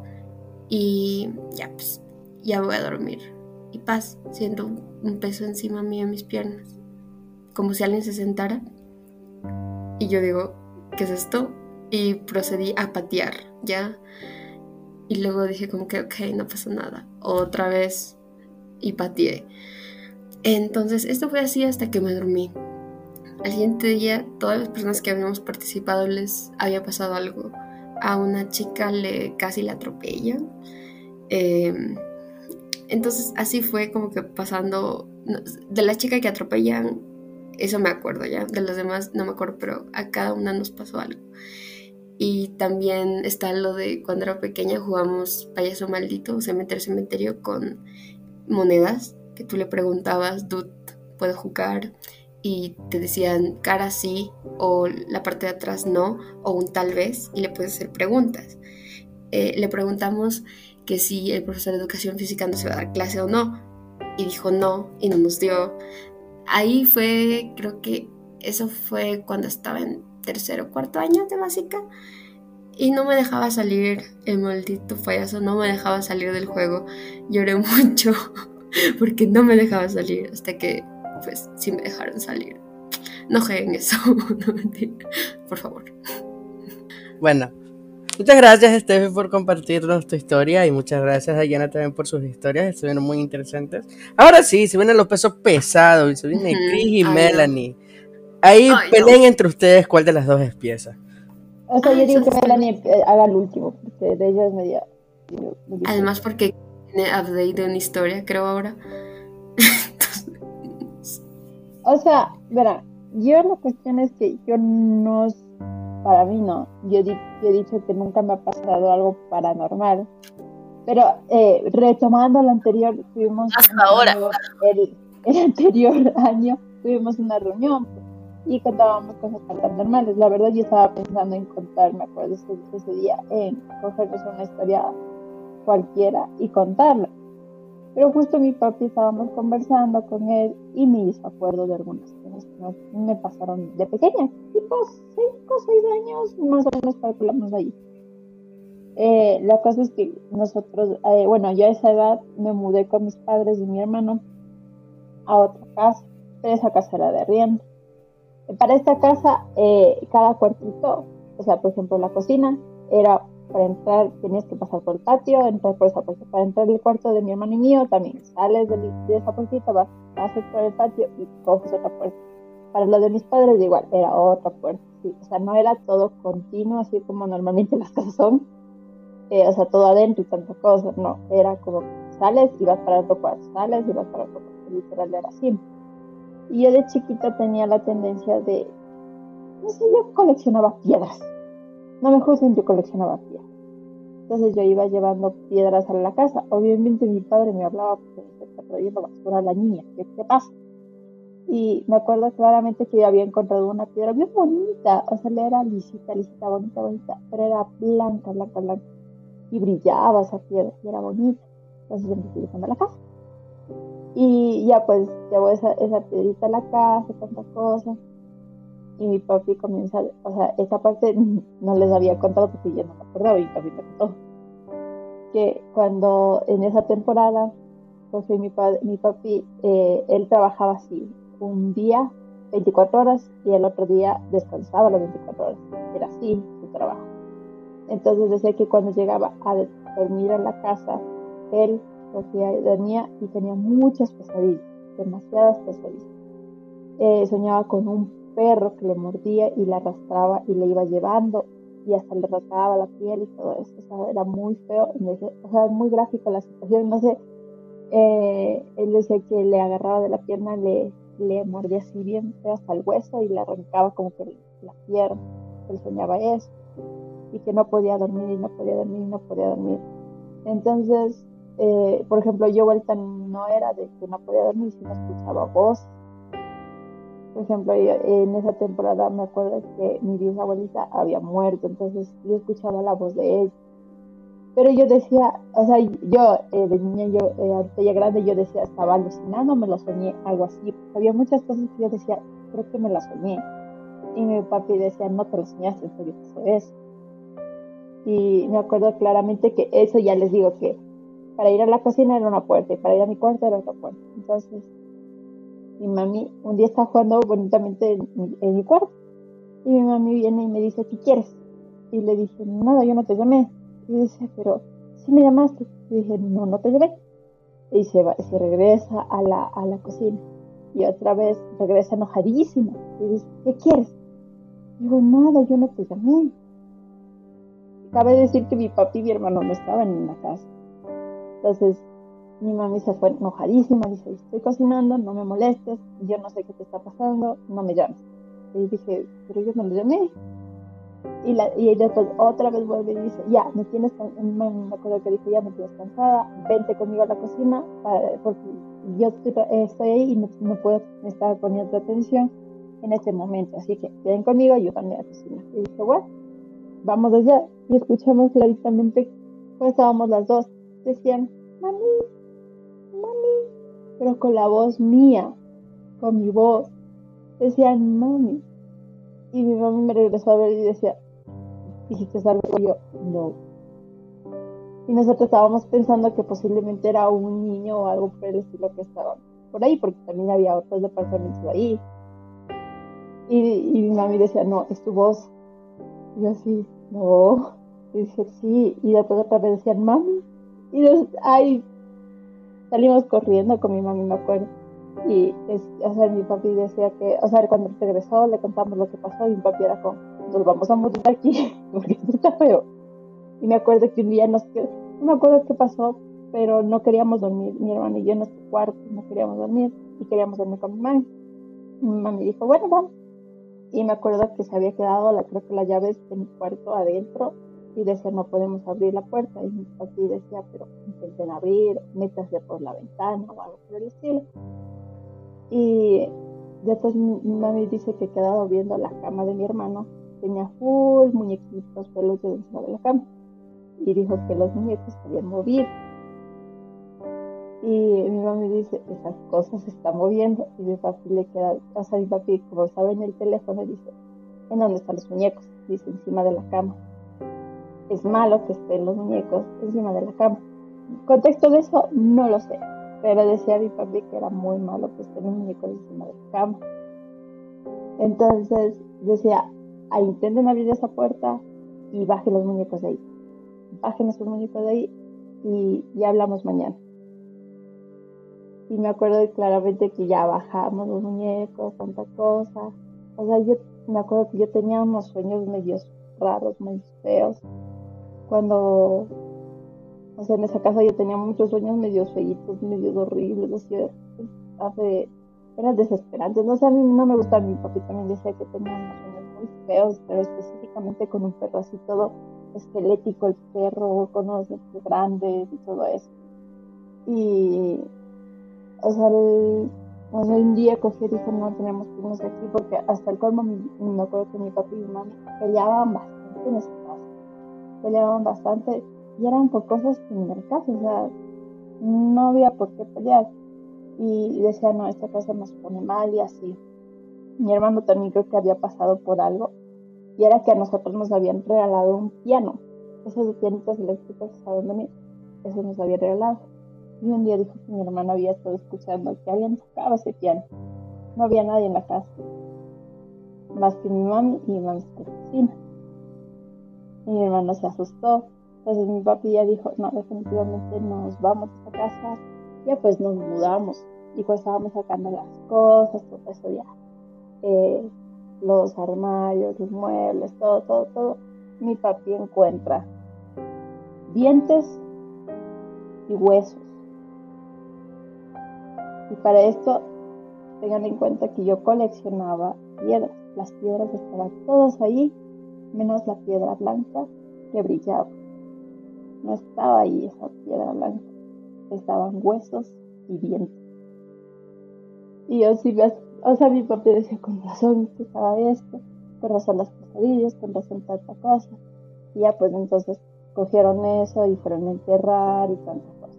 y ya pues ya voy a dormir. Paz, siento un, peso encima mío en mis piernas, como si alguien se sentara. Y yo digo, ¿qué es esto? Y procedí a patear, ¿ya? Y luego dije como que, ok, no pasa nada. Otra vez y pateé. Entonces, esto fue así hasta que me dormí. Al siguiente día, todas las personas que habíamos participado les había pasado algo. A una chica le casi la atropellan. Eh, entonces, así fue como que pasando. De la chica que atropellan, eso me acuerdo ya. De los demás no me acuerdo, pero a cada una nos pasó algo. Y también está lo de cuando era pequeña jugamos payaso maldito, cementerio, cementerio con monedas que tú le preguntabas, dude, ¿puedo jugar? Y te decían cara sí o la parte de atrás no o un tal vez y le puedes hacer preguntas. Eh, le preguntamos que si el profesor de educación física nos iba a dar clase o no y dijo no y no nos dio. Ahí fue, creo que eso fue cuando estaba en tercero o cuarto año de básica y no me dejaba salir el maldito payaso, no me dejaba salir del juego. Lloré <laughs> mucho porque no me dejaba salir hasta que pues sí me dejaron salir. No jueguen eso, <laughs> no mentira, por favor. Bueno, muchas gracias Steffi por compartirnos tu historia y muchas gracias a Diana también por sus historias, estuvieron muy interesantes. Ahora sí, se vienen los pesos pesados y se viene Ujú, Chris y ay, no. Melanie. Ahí Ay, no. peleen entre ustedes cuál de las dos es pieza. O sea, yo digo que. Melanie haga el último, porque de ella es media. Además porque tiene update de una historia, creo ahora. <laughs> Entonces, O sea, verá, yo la cuestión es que yo no. Para mí no. Yo, di- yo he dicho que nunca me ha pasado algo paranormal. Pero eh, retomando lo anterior, tuvimos... Hasta ahora. El, el anterior <laughs> año tuvimos una reunión y contábamos cosas normales. La verdad yo estaba pensando en contar, me acuerdo ese, ese día, en cogernos una historia cualquiera y contarla. Pero justo mi papi estábamos conversando con él y me hizo acuerdo de algunas cosas que me pasaron de pequeña, tipo 5 o 6 años, más o menos calculamos ahí. Eh, la cosa es que nosotros, eh, bueno, yo a esa edad me mudé con mis padres y mi hermano a otra casa, pero esa casa era de arriendo. Para esta casa, eh, cada cuartito, o sea, por ejemplo, la cocina era para entrar, tenías que pasar por el patio, entrar por esa puerta. Para entrar al cuarto de mi hermano y mío, también sales de, esa puertita, vas, pasas por el patio y coges otra puerta. Para lo de mis padres, igual, era otra puerta. o sea, no era todo continuo, así como normalmente las casas son. Eh, o sea, todo adentro y tanta cosa. No, era como sales y vas para otro cuarto, sales y vas para otro cuarto. Literal, era así. Y yo de chiquita tenía la tendencia de, no sé, yo coleccionaba piedras. No me juzguen, yo coleccionaba piedras. Entonces yo iba llevando piedras a la casa. Obviamente mi padre me hablaba porque está trayendo basura a la niña. ¿Qué te pasa? Y me acuerdo claramente que yo había encontrado una piedra bien bonita. O sea, era lisita, lisita, bonita, bonita. Pero era blanca, blanca, blanca. Y brillaba esa piedra y era bonita. Entonces yo fui llevando a la casa. Y ya pues llevo esa, esa piedrita a la casa, tantas cosas. Y mi papi comienza, o sea, esa parte <laughs> no les había contado porque yo no me acordaba y mi papi me contó. Que cuando en esa temporada, pues mi, mi papi, eh, él trabajaba así, un día 24 horas y el otro día descansaba las 24 horas. Era así su trabajo. Entonces decía que cuando llegaba a dormir en la casa, él porque dormía y tenía muchas pesadillas, demasiadas pesadillas. Eh, soñaba con un perro que le mordía y le arrastraba y le iba llevando y hasta le rasgaba la piel y todo eso. O sea, era muy feo, o sea, muy gráfico la situación. No sé, eh, él decía que le agarraba de la pierna, le, le mordía así bien feo hasta el hueso y le arrancaba como que la pierna. Él soñaba eso y que no podía dormir y no podía dormir y no podía dormir. Entonces, eh, por ejemplo, yo vuelta no era de que no podía dormir, sino escuchaba voz. Por ejemplo, en esa temporada me acuerdo que mi bisabuelita había muerto, entonces yo escuchaba la voz de ella. Pero yo decía, o sea, yo eh, de niña, yo, eh, ya grande, yo decía, estaba alucinando, me lo soñé, algo así. Había muchas cosas que yo decía, creo que me la soñé. Y mi papi decía, no te lo soñaste, en serio pasó eso. Y me acuerdo claramente que eso ya les digo que para ir a la cocina era una puerta y para ir a mi cuarto era otra puerta. Entonces, mi mami un día está jugando bonitamente en, mi cuarto y mi mami viene y me dice, ¿qué quieres? Y le dije, nada, yo no te llamé. Y dice, pero sí me llamaste. Y dije, no, no te llamé. Y se, va, se regresa a la, a la cocina. Y otra vez regresa enojadísima. Y dice, ¿qué quieres? Y digo, nada, yo no te llamé. Cabe decir que mi papi y mi hermano no estaban en la casa. Entonces mi mami se fue enojadísima, dice, estoy cocinando, no me molestes, yo no sé qué te está pasando, no me llames. Y dije, pero yo no le llamé. Y, la, y después otra vez vuelve y dice, ya, me tienes, me, acuerdo que dijo, ya me tienes cansada, vente conmigo a la cocina, porque yo estoy, ahí y no, puedo estar poniendo atención en este momento. Así que ven conmigo, también a la cocina. Y dije, bueno, vamos allá. Y escuchamos claramente, pues estábamos las dos decían, mami, pero con la voz mía, con mi voz, decían, mami. Y mi mami me regresó a ver y decía, ¿dijiste algo? Y yo, no. Y nosotros estábamos pensando que posiblemente era un niño o algo por el estilo que estaba por ahí, porque también había otros departamentos ahí. Y, y mi mami decía, no, es tu voz. Y yo así, no. Y dije, sí. Y después otra vez decían, mami, y nos, ay, salimos corriendo con mi mamá, me acuerdo. Y, es, o sea, mi papi decía que, o sea, cuando regresó le contamos lo que pasó y mi papi era como, nos vamos a mudar aquí <laughs> porque esto está feo. Y me acuerdo que un día nos quedó, no me acuerdo qué pasó, pero no queríamos dormir, mi hermano y yo en nuestro cuarto, no queríamos dormir y queríamos dormir con mi mamá. Mi mamá me dijo, bueno, vamos. Y me acuerdo que se había quedado, la, creo que las llaves de mi cuarto adentro y decía, no podemos abrir la puerta. Y mi papi decía, pero intenten abrir, métase por la ventana o algo por el estilo. Y después mi, mami dice que he quedado viendo la cama de mi hermano. Tenía full muñequitos peluches encima de la cama. Y dijo que los muñecos habían movido. Y mi mami dice, esas cosas se están moviendo. Y mi papi le queda, o sea, mi papi, como sabe en el teléfono, dice, ¿en dónde están los muñecos? Dice, encima de la cama. Es malo que estén los muñecos encima de la cama. Contexto de eso, no lo sé. Pero decía mi papi que era muy malo que estén los muñecos encima de la cama. Entonces decía, intenten abrir esa puerta y bajen los muñecos de ahí. Bajen esos muñecos de ahí y ya hablamos mañana. Y me acuerdo claramente que ya bajamos los muñecos, tanta cosa. O sea, yo me acuerdo que yo tenía unos sueños medios raros, muy feos. Cuando, o sea, en esa casa yo tenía muchos sueños medios feitos, medios horribles, así, hace, eran desesperantes. No sé, a mí no me gusta, mi papi también decía que tenía unos sueños muy feos, pero específicamente con un perro así todo esquelético, el perro, con unos dientes grandes y todo eso. Y o sea, el, un día cogí y dijo, no, tenemos que irnos aquí porque hasta el colmo me acuerdo que mi papá y mi mamá peleaban bastante en esa. Peleaban bastante y eran por cosas que en el caso, o sea, no había por qué pelear. Y decía, no, esta casa nos pone mal y así. Mi hermano también creo que había pasado por algo y era que a nosotros nos habían regalado un piano. Esos pianitos eléctricos que saben de mí, eso nos había regalado y un día dijo que mi hermano había estado escuchando que alguien tocaba ese piano. No había nadie en la casa, más que mi mami y mi mamá en la cocina. Y mi hermano se asustó. Entonces mi papi ya dijo, no, definitivamente nos vamos a casa. Ya pues nos mudamos. Y pues estábamos sacando las cosas, todo eso ya. Eh, los armarios, los muebles, todo, todo, todo. Mi papi encuentra dientes y huesos y para esto, tengan en cuenta que yo coleccionaba piedras. Las piedras estaban todas ahí, menos la piedra blanca que brillaba. No estaba ahí esa piedra blanca. Estaban huesos y dientes. Y yo sí, o sea, mi papá decía, con razón que estaba esto, con razón las pesadillas, con razón tanta cosa. Y ya pues entonces cogieron eso y fueron a enterrar y tanta cosa.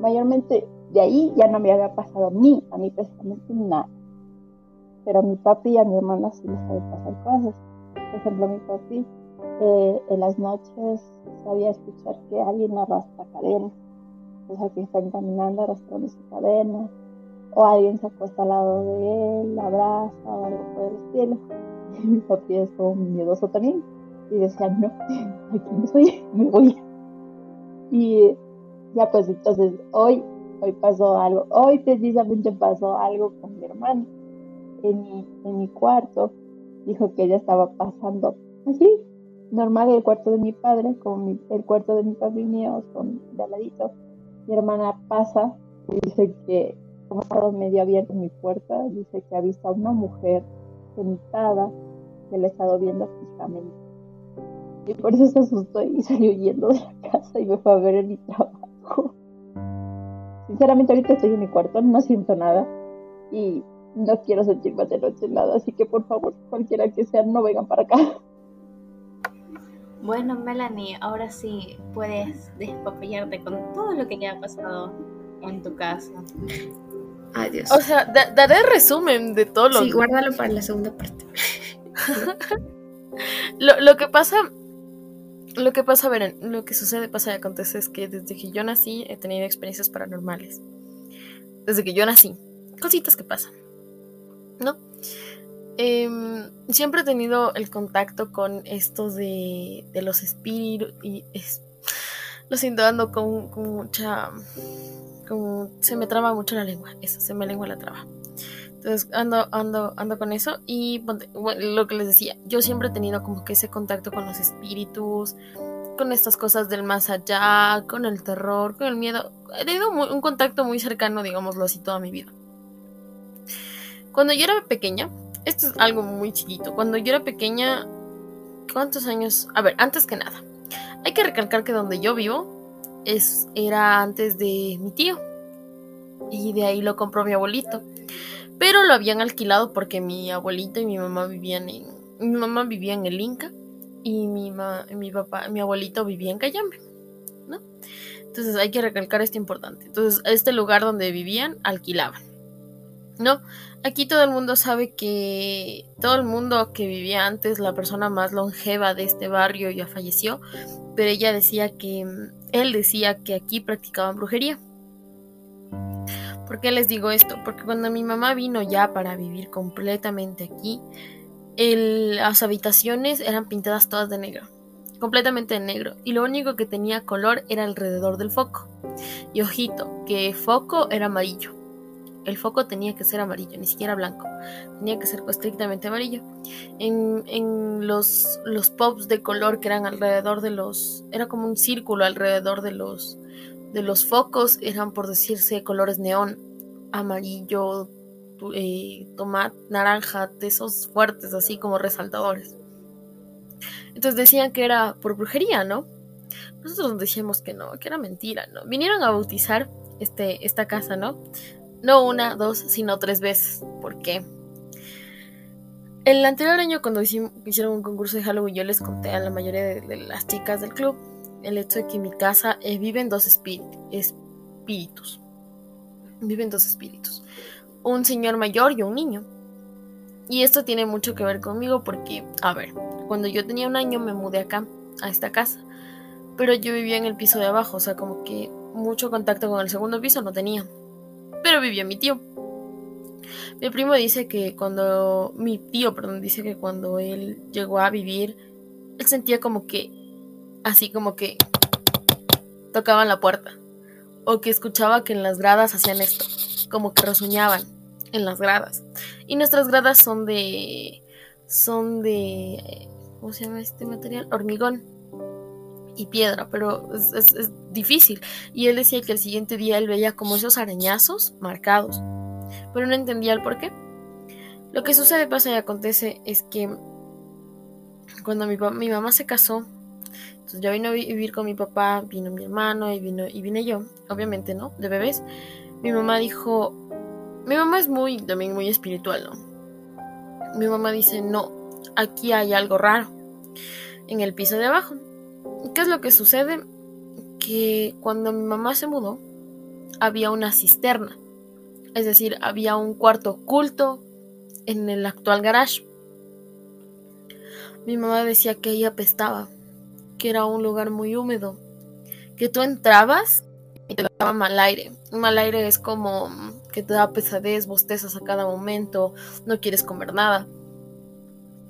Mayormente de ahí ya no me había pasado a mí, a mí precisamente nada. Pero a mi papi y a mi hermana sí les sabe pasar cosas. Por ejemplo, mi papi eh, en las noches sabía escuchar que alguien arrastra cadenas. O sea, que están caminando arrastrando su cadena. O alguien se acuesta al lado de él, la abraza o algo por el estilo. <laughs> Y mi papi es como miedoso también. Y decía, no, <laughs> aquí no soy, <laughs> me voy. Y ya pues entonces hoy hoy pasó algo, hoy precisamente pasó algo con mi hermano en mi cuarto. Dijo que ella estaba pasando así, normal el cuarto de mi padre, como el cuarto de mi padre y mío, son de al ladito. Mi hermana pasa y dice que, como estado medio abierto mi puerta, dice que ha visto a una mujer sentada que le ha estado viendo fijamente. Y por eso se asustó y <laughs> salió yendo de la casa y me fue a ver en mi trabajo. Sinceramente ahorita estoy en mi cuarto, no siento nada y no quiero sentir más de noche nada, así que por favor, cualquiera que sea, no vengan para acá. Bueno, Melanie, ahora sí puedes despapillarte con todo lo que te ha pasado en tu casa. Adiós. O sea, daré resumen de todo lo Sí, guárdalo para la segunda parte. <laughs> lo, lo que pasa lo que pasa, a ver, lo que sucede, pasa y acontece es que desde que yo nací he tenido experiencias paranormales. Desde que yo nací. Cositas que pasan. ¿No? Em, siempre he tenido el contacto con esto de, los espíritus y es, lo siento ando con, con mucha como se me traba mucho la lengua eso se me lengua la traba entonces ando, ando, ando con eso y lo que les decía, yo siempre he tenido como que ese contacto con los espíritus, con estas cosas del más allá, con el terror, con el miedo. He tenido un contacto muy cercano, digámoslo así, toda mi vida. Cuando yo era pequeña, esto es algo muy chiquito, cuando yo era pequeña, ¿cuántos años? A ver, antes que nada, Hay que recalcar que donde yo vivo es, era antes de mi tío. Y de ahí lo compró mi abuelito. Pero lo habían alquilado porque mi abuelito y mi mamá vivían en. Mi mamá vivía en el Inca y mi, mi papá, mi abuelito vivía en Cayambe, ¿no? Entonces hay que recalcar esto importante. Entonces, este lugar donde vivían, alquilaban. ¿No? Aquí todo el mundo sabe que todo el mundo que vivía antes, la persona más longeva de este barrio ya falleció, pero ella decía que, él decía que aquí practicaban brujería. ¿Por qué les digo esto? Porque cuando mi mamá vino ya para vivir completamente aquí, las habitaciones eran pintadas todas de negro, completamente de negro, y lo único que tenía color era alrededor del foco. Y ojito, que foco era amarillo. El foco tenía que ser amarillo, ni siquiera blanco. Tenía que ser estrictamente amarillo. En, los, los pops de color que eran alrededor de los... Era como un círculo alrededor de los, de los focos. Eran, por decirse, colores neón. Amarillo, eh, tomate, naranja, de esos fuertes, así como resaltadores. Entonces decían que era por brujería, ¿no? Nosotros decíamos que no, que era mentira, ¿no? Vinieron a bautizar este, esta casa, ¿no? No una, dos, sino tres veces. ¿Por qué? El anterior año, cuando hicieron un concurso de Halloween, yo les conté a la mayoría de, las chicas del club el hecho de que en mi casa eh, viven dos espíritus. Viven dos espíritus un señor mayor y un niño. Y esto tiene mucho que ver conmigo porque, a ver, cuando yo tenía un año me mudé acá, a esta casa. Pero yo vivía en el piso de abajo, o sea, como que mucho contacto con el segundo piso no tenía. Pero vivía mi tío. Mi primo dice que cuando. Mi tío, perdón, dice que cuando él llegó a vivir, él sentía como que. Así como que. Tocaban la puerta. O que escuchaba que en las gradas hacían esto como que resuñaban en las gradas. Y nuestras gradas son de. son de. ¿Cómo se llama este material? Hormigón y piedra, pero es, difícil. Y él decía que el siguiente día él veía como esos arañazos marcados, pero no entendía el por qué. Lo que sucede, pasa y acontece es que cuando mi, mamá se casó, entonces ya vino a vivir con mi papá, vino mi hermano y vino y vine yo, obviamente, ¿no? De bebés mi mamá dijo, mi mamá es muy, también muy espiritual, ¿no? Mi mamá dice, no, aquí hay algo raro en el piso de abajo. ¿Qué es lo que sucede? Que cuando mi mamá se mudó, había una cisterna. Es decir, había un cuarto oculto en el actual garage. Mi mamá decía que ahí apestaba, que era un lugar muy húmedo, que tú entrabas y te daba mal aire. Mal aire es como que te da pesadez, bostezas a cada momento, no quieres comer nada.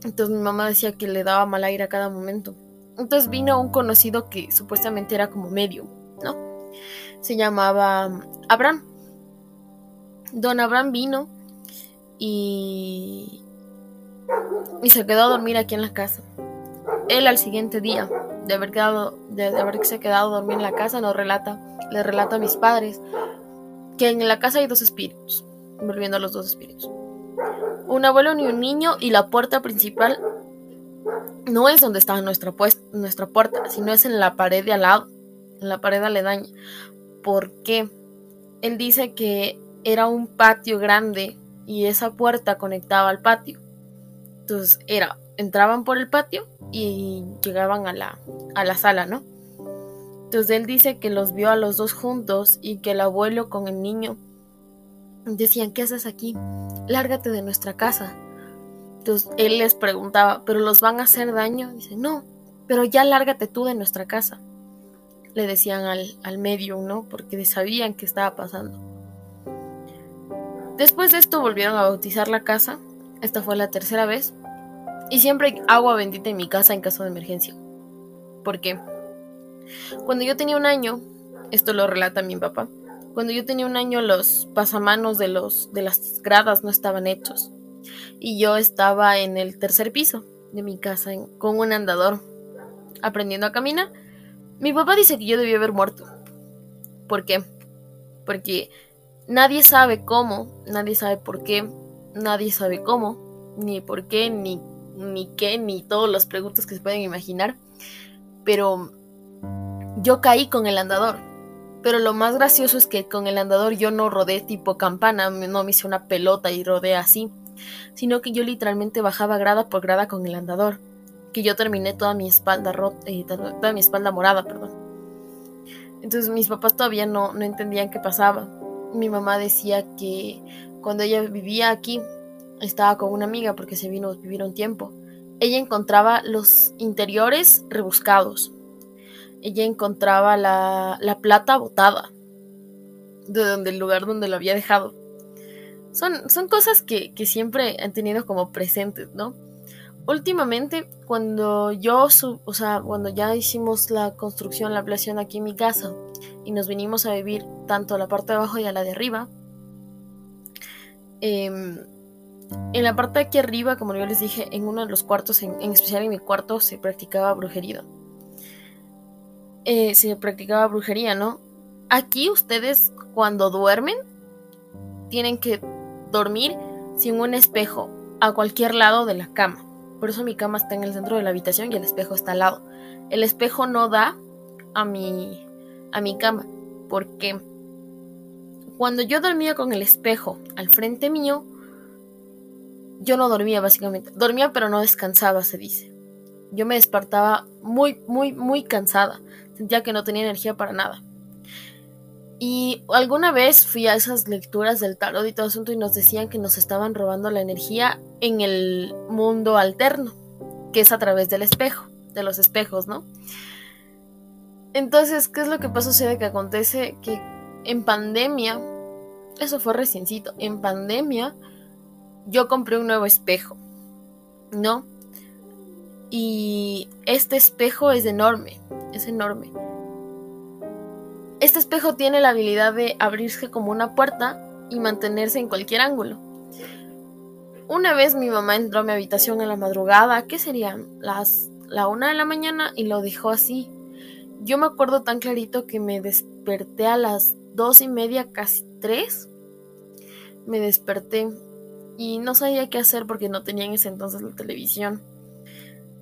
Entonces mi mamá decía que le daba mal aire a cada momento. Entonces vino un conocido que supuestamente era como medio, ¿no? Se llamaba Abraham. Don Abraham vino y, y se quedó a dormir aquí en la casa. Él al siguiente día de haber quedado, de, haberse quedado a dormir en la casa, nos relata, le relata a mis padres que en la casa hay dos espíritus, volviendo a los dos espíritus. Un abuelo y un niño y la puerta principal no es donde está nuestra, pues, nuestra puerta, sino es en la pared de al lado, en la pared aledaña. ¿Por qué? Él dice que era un patio grande y esa puerta conectaba al patio. Entonces era, entraban por el patio y llegaban a la, a la sala, ¿no? Entonces él dice que los vio a los dos juntos y que el abuelo con el niño decían, ¿qué haces aquí? Lárgate de nuestra casa. Entonces él les preguntaba, ¿pero los van a hacer daño? Dice, no, pero ya lárgate tú de nuestra casa. Le decían al, al medium, ¿no? Porque sabían qué estaba pasando. Después de esto volvieron a bautizar la casa. Esta fue la tercera vez. Y siempre hay agua bendita en mi casa en caso de emergencia. ¿Por qué? Cuando yo tenía un año, esto lo relata mi papá, cuando yo tenía un año los pasamanos de, los, de las gradas no estaban hechos. Y yo estaba en el tercer piso de mi casa con un andador aprendiendo a caminar. Mi papá dice que yo debía haber muerto. ¿Por qué? Porque nadie sabe cómo, nadie sabe por qué, nadie sabe cómo, ni por qué, ni ni qué, ni todas las preguntas que se pueden imaginar. Pero yo caí con el andador. Pero lo más gracioso es que con el andador yo no rodé tipo campana, no me hice una pelota y rodé así, sino que yo literalmente bajaba grada por grada con el andador, que yo terminé toda mi espalda rota, eh, toda mi espalda morada, perdón. Entonces mis papás todavía no, no entendían qué pasaba. Mi mamá decía que cuando ella vivía aquí, estaba con una amiga porque se vino a vivir un tiempo. Ella encontraba los interiores rebuscados. Ella encontraba la, la plata botada de donde el lugar donde lo había dejado. Son, son cosas que, que siempre han tenido como presentes, ¿no? últimamente cuando yo, o sea, cuando ya hicimos la construcción, la ampliación aquí en mi casa y nos vinimos a vivir tanto a la parte de abajo y a la de arriba, em, en la parte de aquí arriba, como yo les dije, en uno de los cuartos, en, especial en mi cuarto, se practicaba brujería. Eh, se practicaba brujería, ¿no? Aquí ustedes cuando duermen tienen que dormir sin un espejo a cualquier lado de la cama. Por eso mi cama está en el centro de la habitación y el espejo está al lado. El espejo no da a mi, a mi cama. Porque cuando yo dormía con el espejo al frente mío, yo no dormía básicamente. Dormía pero no descansaba, se dice. Yo me despertaba muy, muy, muy cansada. Sentía que no tenía energía para nada. Y alguna vez fui a esas lecturas del tarot y todo asunto y nos decían que nos estaban robando la energía en el mundo alterno, que es a través del espejo, de los espejos, ¿no? Entonces, ¿qué es lo que pasa? Sucede que acontece que en pandemia, eso fue reciencito, en pandemia yo compré un nuevo espejo, ¿no? Y este espejo es enorme, es enorme. Este espejo tiene la habilidad de abrirse como una puerta y mantenerse en cualquier ángulo. Una vez mi mamá entró a mi habitación en la madrugada, ¿qué serían? Las la una de la mañana y lo dejó así. Yo me acuerdo tan clarito que me desperté a las dos y media, casi tres. Me desperté y no sabía qué hacer porque no tenía en ese entonces la televisión.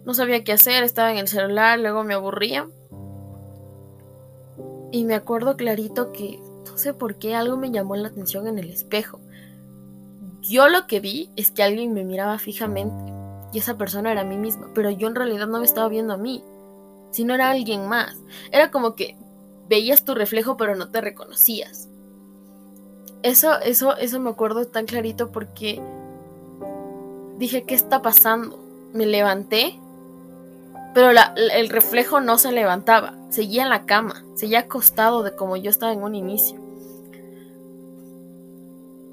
No sabía qué hacer, estaba en el celular, luego me aburría y me acuerdo clarito que no sé por qué algo me llamó la atención en el espejo. Yo lo que vi es que alguien me miraba fijamente y esa persona era mí misma, pero yo en realidad no me estaba viendo a mí, sino era alguien más. Era como que veías tu reflejo pero no te reconocías. Eso, eso, eso me acuerdo tan clarito porque dije, ¿qué está pasando? Me levanté pero el reflejo no se levantaba, seguía en la cama, seguía acostado de como yo estaba en un inicio.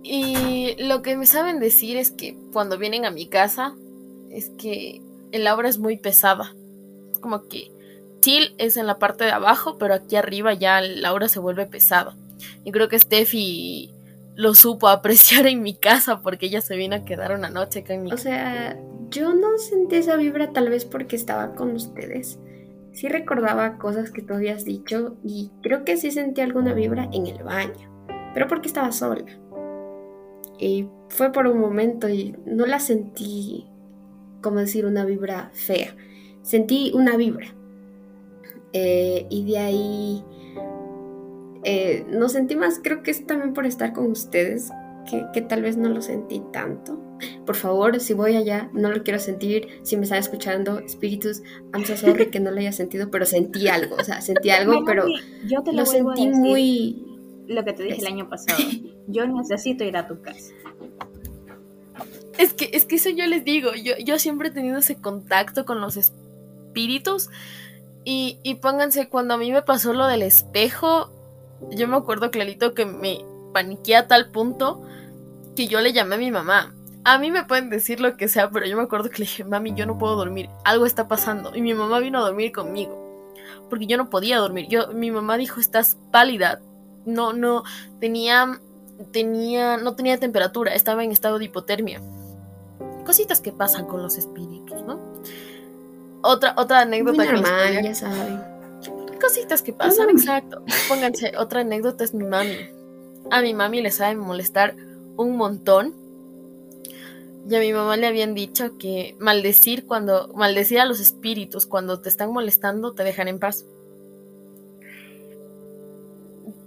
Y lo que me saben decir es que cuando vienen a mi casa, es que el aura es muy pesada. Como que chill es en la parte de abajo, pero aquí arriba ya el aura se vuelve pesada. Y creo que Steffi lo supo apreciar en mi casa porque ella se vino a quedar una noche acá en mi. O sea, yo no sentí esa vibra tal vez porque estaba con ustedes. Sí recordaba cosas que tú habías dicho y creo que sí sentí alguna vibra en el baño, pero porque estaba sola. Y fue por un momento y no la sentí, como decir, una vibra fea. Sentí una vibra. Eh, y de ahí eh, no sentí más, creo que es también por estar con ustedes, que, tal vez no lo sentí tanto. Por favor, si voy allá, no lo quiero sentir. Si me están escuchando, espíritus, I'm so sorry que no lo haya sentido, pero sentí algo, o sea, sentí algo, pero yo te lo, sentí muy... Lo que te dije el año pasado, yo necesito ir a tu casa. Es que, es que eso yo les digo, yo, yo siempre he tenido ese contacto con los espíritus y, y pónganse, cuando a mí me pasó lo del espejo, yo me acuerdo clarito que me paniqué a tal punto que yo le llamé a mi mamá. A mí me pueden decir lo que sea, pero yo me acuerdo que le dije, mami, yo no puedo dormir, algo está pasando. Y mi mamá vino a dormir conmigo, porque yo no podía dormir. Yo, mi mamá dijo, estás pálida. No, no, tenía, tenía, no tenía temperatura, estaba en estado de hipotermia. Cositas que pasan con los espíritus, ¿no? Otra, otra anécdota Muy normal, ya saben. Cositas que pasan, exacto. Pónganse, otra anécdota es mi mami. A mi mami le sabe molestar un montón. Y a mi mamá le habían dicho que maldecir cuando maldecir a los espíritus cuando te están molestando te dejan en paz.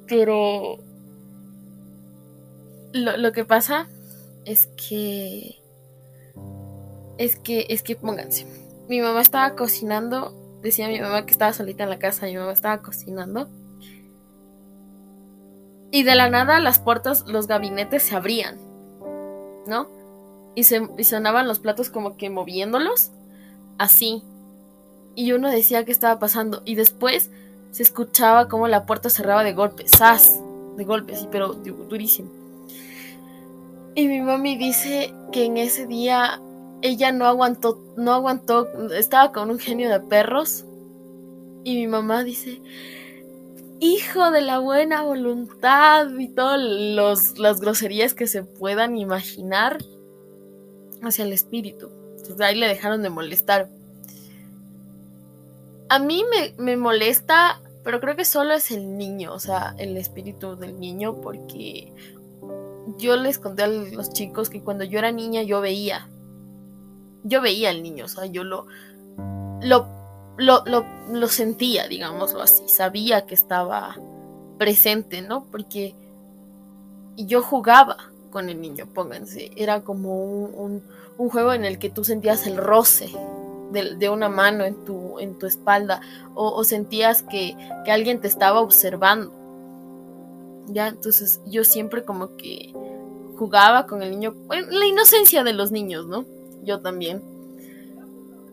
Pero lo, lo que pasa es que es que es que pónganse. Mi mamá estaba cocinando, decía mi mamá que estaba solita en la casa, mi mamá estaba cocinando. Y de la nada las puertas, los gabinetes se abrían, ¿no? Y, se, y sonaban los platos como que moviéndolos, así. Y uno decía qué estaba pasando. Y después se escuchaba como la puerta cerraba de golpes, ¡zas! De golpes, sí, pero durísimo. Y mi mami dice que en ese día ella no aguantó, no aguantó, estaba con un genio de perros. Y mi mamá dice, hijo de la buena voluntad y todas las groserías que se puedan imaginar hacia el espíritu. Entonces ahí le dejaron de molestar. A mí me, me molesta, pero creo que solo es el niño, o sea, el espíritu del niño, porque yo les conté a los chicos que cuando yo era niña yo veía. Yo veía al niño, o sea, yo lo, lo, lo, lo, sentía, digámoslo así. Sabía que estaba presente, ¿no? Porque yo jugaba con el niño, pónganse. Era como un, un, juego en el que tú sentías el roce de, de, una mano en tu, en tu espalda o, o sentías que, que, alguien te estaba observando. Ya, entonces yo siempre como que jugaba con el niño, la inocencia de los niños, ¿no? Yo también.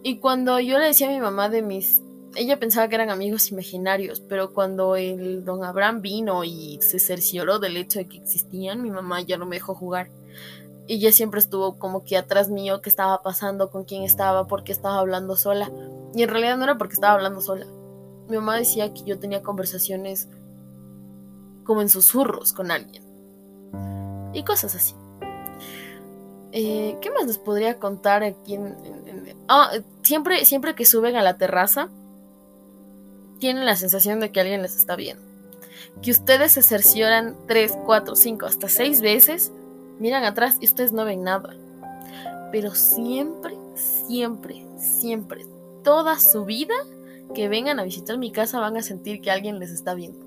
Y cuando yo le decía a mi mamá de mis... Ella pensaba que eran amigos imaginarios, pero cuando el don Abraham vino y se cercioró del hecho de que existían, mi mamá ya no me dejó jugar. Y ella siempre estuvo como que atrás mío, qué estaba pasando, con quién estaba, por qué estaba hablando sola. Y en realidad no era porque estaba hablando sola. Mi mamá decía que yo tenía conversaciones como en susurros con alguien y cosas así. Eh, ¿Qué más les podría contar aquí Ah, siempre, siempre que suben a la terraza, tienen la sensación de que alguien les está viendo. Que ustedes se cercioran 3, 4, 5, hasta 6 veces, miran atrás y ustedes no ven nada. Pero siempre, siempre, siempre, toda su vida que vengan a visitar mi casa van a sentir que alguien les está viendo.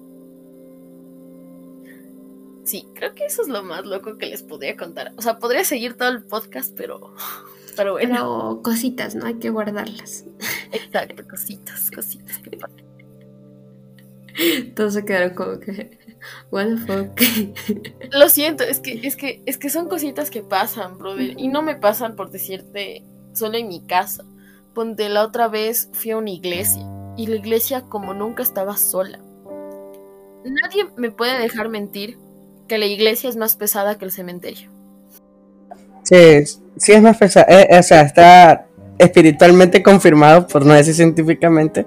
Sí, creo que eso es lo más loco que les podría contar. O sea, podría seguir todo el podcast, pero. <laughs> Pero bueno. Pero cositas, ¿no? Hay que guardarlas. Exacto, cositas, cositas que Todos se quedaron como que. What the fuck. Lo siento, es que, es que, es que son cositas que pasan, brother. Y no me pasan por decirte solo en mi casa. Ponte la otra vez fui a una iglesia. Y la iglesia como nunca estaba sola. Nadie me puede dejar mentir que la iglesia es más pesada que el cementerio. Sí, sí es más pesada. Eh, o sea, está espiritualmente confirmado, por no decir científicamente.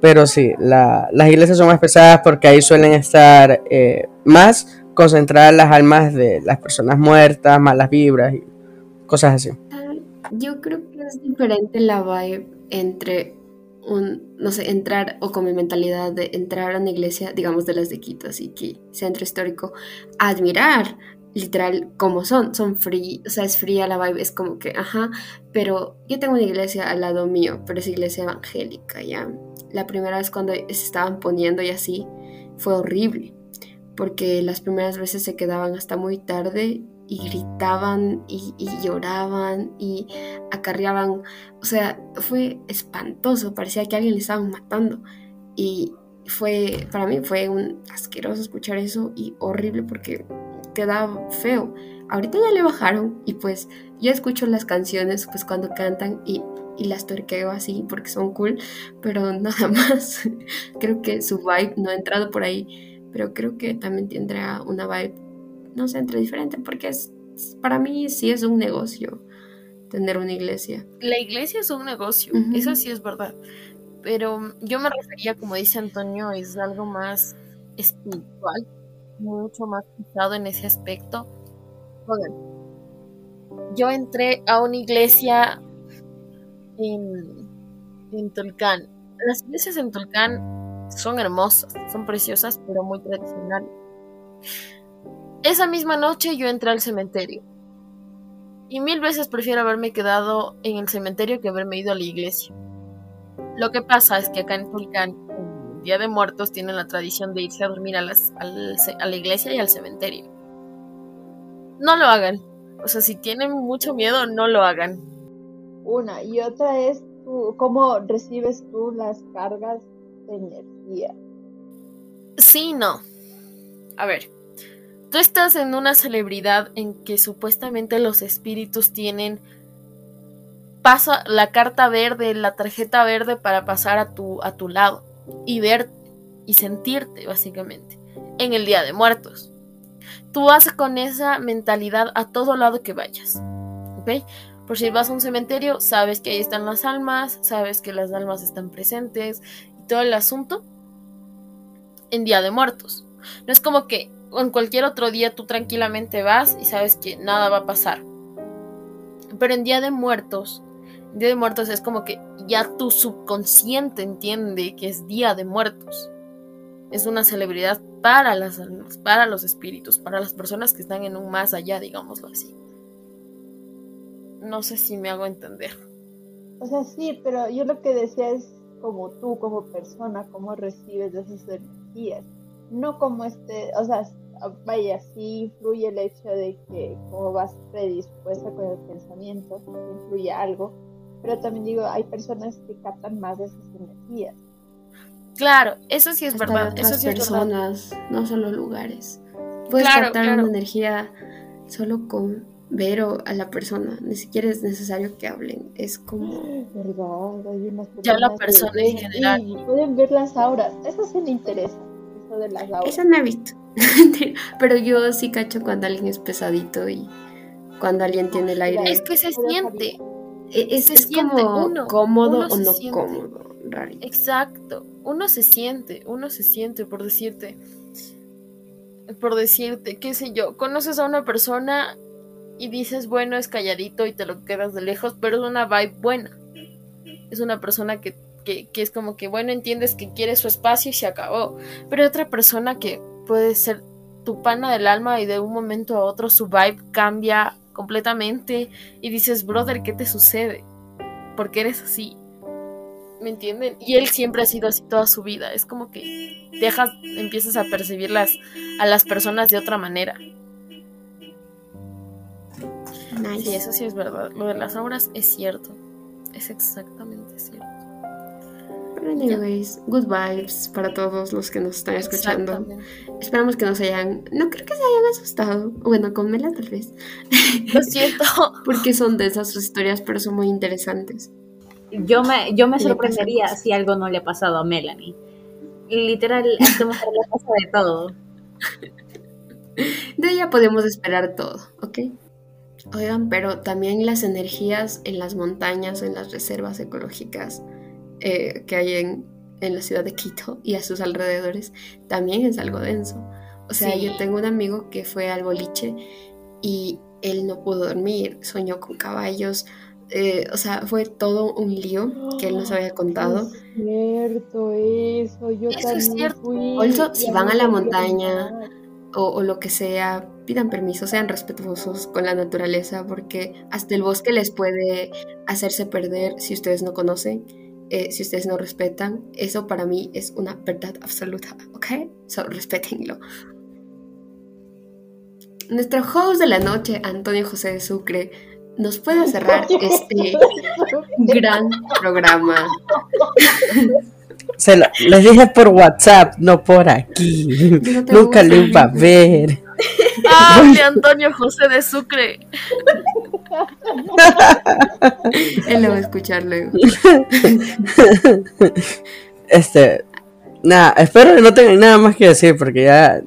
Pero sí, las iglesias son más pesadas porque ahí suelen estar eh, más concentradas las almas de las personas muertas, malas vibras y cosas así. Yo creo que es diferente la vibe entre no sé, entrar o con mi mentalidad de entrar a una iglesia, digamos de las de Quito, así que centro histórico, admirar literal como son, son free, o sea, es fría la vibe, es como que, ajá, pero yo tengo una iglesia al lado mío, pero es iglesia evangélica, ya. La primera vez cuando se estaban poniendo y así, fue horrible, porque las primeras veces se quedaban hasta muy tarde y gritaban y, lloraban y acarreaban, o sea, fue espantoso, parecía que alguien le estaban matando y fue, para mí fue un asqueroso escuchar eso y horrible porque te da feo. Ahorita ya le bajaron y pues yo escucho las canciones pues cuando cantan y, las torqueo así porque son cool, pero <laughs> nada más. creo que su vibe no ha entrado por ahí, pero creo que también tendrá una vibe no sé, entre diferente, porque es, para mí sí es un negocio tener una iglesia. La iglesia es un negocio, eso sí es verdad. Pero yo me refería, como dice Antonio, es algo más espiritual, mucho más pisado en ese aspecto. yo entré a una iglesia en, en Tulcán. Las iglesias en Tulcán son hermosas, son preciosas, pero muy tradicionales. Esa misma noche yo entré al cementerio. Y mil veces prefiero haberme quedado en el cementerio que haberme ido a la iglesia. Lo que pasa es que acá en Tulcán, Día de Muertos tienen la tradición de irse a dormir a, las, la iglesia y al cementerio. No lo hagan. O sea, si tienen mucho miedo, no lo hagan. Una. Y otra es tú, cómo recibes tú las cargas de energía. Sí, no. A ver, tú estás en una celebridad en que supuestamente los espíritus tienen pasa la carta verde, la tarjeta verde para pasar a tu a tu lado y ver y sentirte básicamente en el Día de Muertos. Tú vas con esa mentalidad a todo lado que vayas. ¿Ok? Por si vas a un cementerio, sabes que ahí están las almas, sabes que las almas están presentes y todo el asunto en Día de Muertos. No es como que en cualquier otro día tú tranquilamente vas y sabes que nada va a pasar. Pero en Día de Muertos, Día de Muertos es como que ya tu subconsciente entiende que es Día de Muertos. Es una celebridad para las almas, para los espíritus, para las personas que están en un más allá, digámoslo así. No sé si me hago entender. O sea, sí, pero yo lo que decía es como tú, como persona, cómo recibes esas energías. No como este, o sea, vaya, sí influye el hecho de que como vas predispuesta con el pensamiento, influye algo, pero también digo, hay personas que captan más de esas energías. Claro, eso sí es Hasta verdad. otras Eso sí es verdad. personas, no solo lugares. Puedes Claro, captar claro. una energía solo con ver o- a la persona. Ni siquiera es necesario que hablen. Es como ¿Verdad? Hay unas Ya la personas que persona en general. pueden ver las auras. Eso sí me interesa, eso de las. Eso no he visto. <laughs> Pero yo sí cacho cuando alguien es pesadito y cuando alguien tiene el aire. Es que se siente. E- es, se es siente como uno, cómodo uno o no siente. cómodo. Rarito. Exacto. Uno se siente, uno se siente, por decirte. Por decirte, qué sé yo, conoces a una persona y dices, bueno, es calladito y te lo quedas de lejos, pero es una vibe buena. Es una persona que, que, que es como que, bueno, entiendes que quiere su espacio y se acabó. Pero hay otra persona que puede ser tu pana del alma y de un momento a otro su vibe cambia completamente y dices, brother, ¿qué te sucede? ¿Por qué eres así? ¿Me entienden? Y él siempre ha sido así toda su vida. Es como que dejas, empiezas a percibirlas a las personas de otra manera. Nice. Sí, eso sí es verdad. Lo de las auras es cierto. Es exactamente cierto. Anyways, good vibes para todos los que nos están escuchando. Esperamos que nos hayan, no creo que se hayan asustado. Bueno, con Mela tal vez. Lo siento. <laughs> Porque son de esas sus historias, pero son muy interesantes. Yo me, yo me sorprendería si algo no le ha pasado a Melanie. Literal, esta mujer le pasa de todo. De ella podemos esperar todo, ¿ok? Oigan, pero también las energías en las montañas o en las reservas ecológicas eh, que hay en, en la ciudad de Quito y a sus alrededores también es algo denso. O sea, Sí. yo tengo un amigo que fue al boliche y él no pudo dormir, soñó con caballos, eh, o sea, fue todo un lío que él nos había <gasps> contado. Es cierto, eso. Yo Eso es también cierto. fui. Also, si van a la montaña, o, o lo que sea, pidan permiso, sean respetuosos con la naturaleza, porque hasta el bosque les puede hacerse perder si ustedes no conocen, eh, si ustedes no respetan. Eso para mí es una verdad absoluta, ¿ok? So, respétenlo. Nuestro host de la noche, Antonio José de Sucre, nos puede cerrar <laughs> este <laughs> gran programa. Se lo- les dije por WhatsApp, no por aquí. No Nunca lo a iba a ver. ¡Ah, de Antonio José de Sucre! <laughs> Él lo va a escuchar luego. <laughs> Este, nada, espero que no tengan nada más que decir porque ya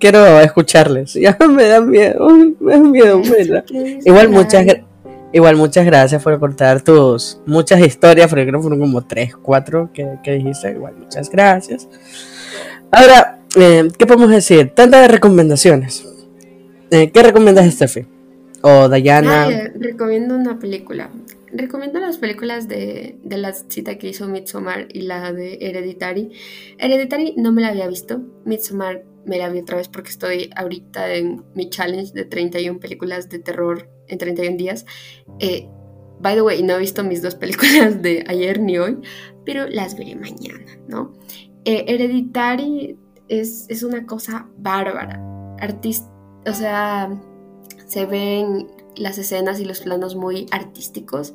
quiero escucharles. <laughs> Ya me da miedo, me da miedo, Mela. Igual muchas, igual muchas gracias por contar tus muchas historias, porque creo que fueron como tres, cuatro que, que dijiste. Igual muchas gracias. Ahora, eh, ¿qué podemos decir? Tantas recomendaciones. Eh, ¿Qué recomiendas, Steffi? O Dayana. Eh, recomiendo una película. Recomiendo las películas de, de la cita que hizo Midsommar y la de Hereditary. Hereditary no me la había visto. Midsommar me la vi otra vez porque estoy ahorita en mi challenge de 31 películas de terror en 31 días. Eh, by the way, no he visto mis dos películas de ayer ni hoy, pero las veré mañana, ¿no? eh, Hereditary es, es una cosa bárbara. Artist o sea, se ven las escenas y los planos muy artísticos,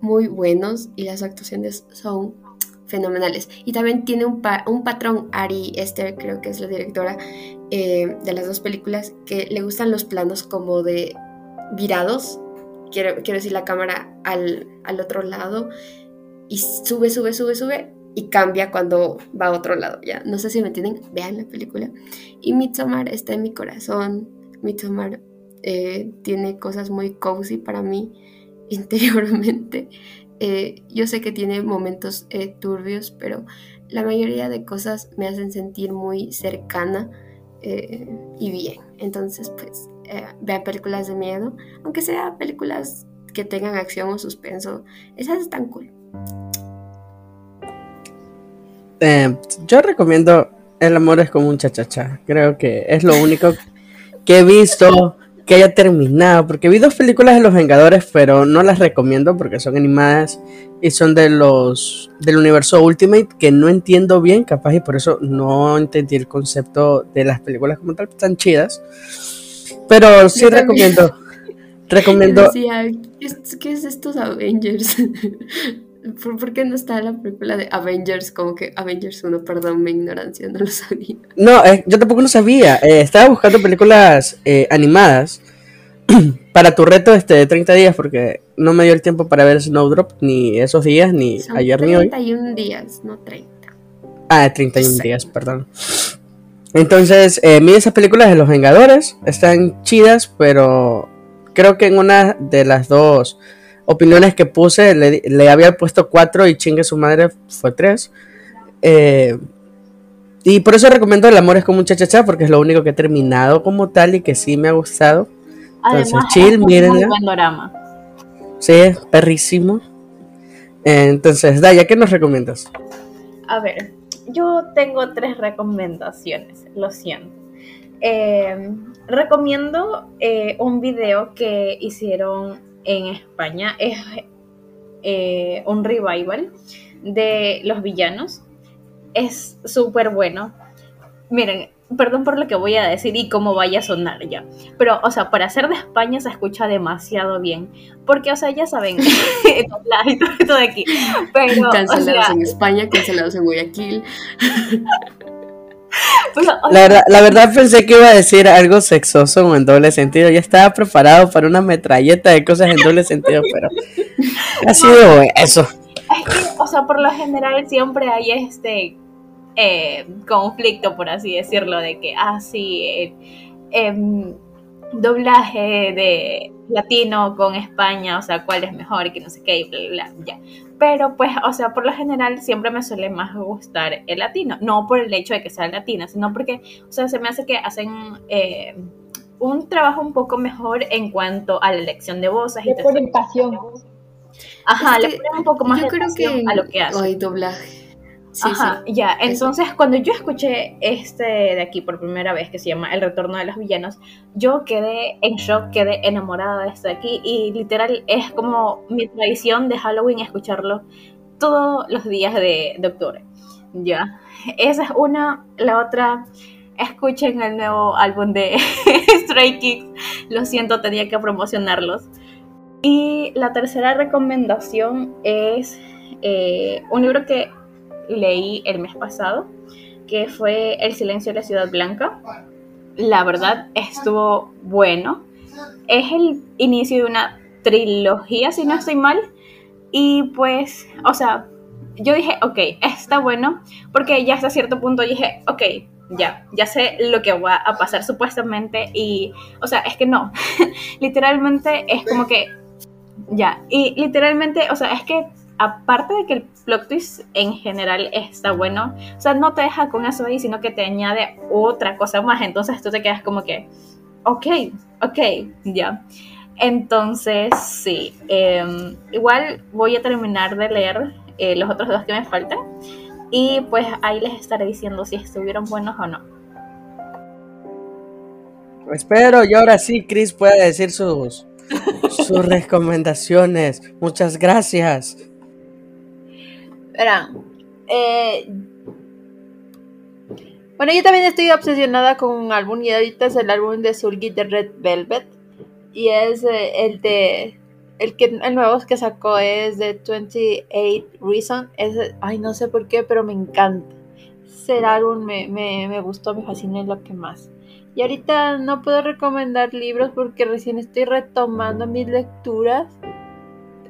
muy buenos y las actuaciones son fenomenales. Y también tiene un, patrón, Ari Esther, creo que es la directora eh, de las dos películas, que le gustan los planos como de virados, quiero, decir la cámara al otro lado, y sube, sube, sube, sube, y cambia cuando va a otro lado, ¿ya? No sé si me entienden, vean la película. Y Midsommar está en mi corazón, Midsommar eh, tiene cosas muy cozy para mí <laughs> interiormente. Eh, yo sé que tiene momentos eh, turbios, pero la mayoría de cosas me hacen sentir muy cercana y bien. Entonces, pues, vean películas de miedo, aunque sea películas que tengan acción o suspenso, esas están cool. Yo recomiendo El amor es como un cha-cha-cha. Creo que es lo único que he visto que haya terminado, porque vi dos películas de Los Vengadores, pero no las recomiendo porque son animadas y son de los del universo Ultimate que no entiendo bien, capaz y por eso no entendí el concepto de las películas como tal, están chidas. Pero sí recomiendo. Recomiendo. ¿Qué es estos Avengers? <laughs> ¿Por, qué no está la película de Avengers? Como que Avengers 1, perdón, mi ignorancia, no lo sabía. No, eh, yo tampoco lo sabía. Eh, estaba buscando películas eh, animadas <clears throat> para tu reto este de 30 días porque no me dio el tiempo para ver Snowdrop ni esos días, ni ayer ni hoy. 31 días, no 30. Ah, 31 días, perdón. Entonces, eh, vi esas películas de los Vengadores. Están chidas, pero creo que en una de las dos opiniones que puse, le, había puesto cuatro y chingue su madre fue tres. Eh, y por eso recomiendo El amor es como un cha porque es lo único que he terminado como tal y que sí me ha gustado. Entonces, chill, mírenla. Sí, perrísimo. Entonces, Daya, ¿qué nos recomiendas? A ver, yo tengo tres recomendaciones, lo siento. Eh, recomiendo eh, un video que hicieron en España es eh, un revival de los villanos. Es súper bueno. Miren, perdón por lo que voy a decir y cómo vaya a sonar ya. Pero, o sea, para ser de España se escucha demasiado bien. Porque, o sea, ya saben, <laughs> todo de aquí. Pero, <laughs> cancelados en España, cancelados en Guayaquil. <laughs> <laughs> la, verdad, la verdad pensé que iba a decir algo sexoso o en doble sentido. Ya estaba preparado para una metralleta de cosas en doble sentido, pero ha sido eso. Es que, o sea, por lo general siempre hay este eh, conflicto, por así decirlo, de que, ah, sí, eh, em, doblaje de latino con España, o sea, cuál es mejor y que no sé qué, y bla, bla, bla, ya. Pero pues, o sea, por lo general siempre me suele más gustar el latino, no por el hecho de que sea latino, sino porque, o sea, se me hace que hacen eh, un trabajo un poco mejor en cuanto a la elección de voces. Le ponen pasión. Ajá, le ponen un poco más de pasión a lo que hacen. Hay doblaje. Ajá, ya. Entonces, cuando yo escuché este de aquí por primera vez, que se llama El Retorno de los Villanos, yo quedé en shock, quedé enamorada de este de aquí y literal es como mi tradición de Halloween escucharlo todos los días de, de octubre. Ya. Esa es una. La otra, escuchen el nuevo álbum de <laughs> Stray Kids. Lo siento, tenía que promocionarlos. Y la tercera recomendación es eh, un libro que leí el mes pasado, que fue El silencio de la ciudad blanca. La verdad estuvo bueno. Es el inicio de una trilogía, si no estoy mal. Y pues, o sea, yo dije, ok, está bueno, porque ya hasta cierto punto dije, ok, ya, ya sé lo que va a pasar supuestamente y, o sea, es que no, <laughs> literalmente es como que, ya, y literalmente, o sea, es que aparte de que el plot twist en general está bueno, o sea, no te deja con eso ahí, sino que te añade otra cosa más, entonces tú te quedas como que, ok, ok, ya. Entonces, sí, em, igual voy a terminar de leer eh, los otros dos que me faltan y pues ahí les estaré diciendo si estuvieron buenos o no. Espero y ahora sí Chris puede decir sus, sus <laughs> recomendaciones. Muchas gracias. Verán, eh, Bueno, yo también estoy obsesionada con un álbum y ahorita es el álbum de Sulgi de Red Velvet. Y es eh, el de. El, que, el nuevo que sacó es de 28 Reason. Es, ay, no sé por qué, pero me encanta. Ese álbum me, me, me gustó, me fascina y lo que más. Y ahorita no puedo recomendar libros porque recién estoy retomando mis lecturas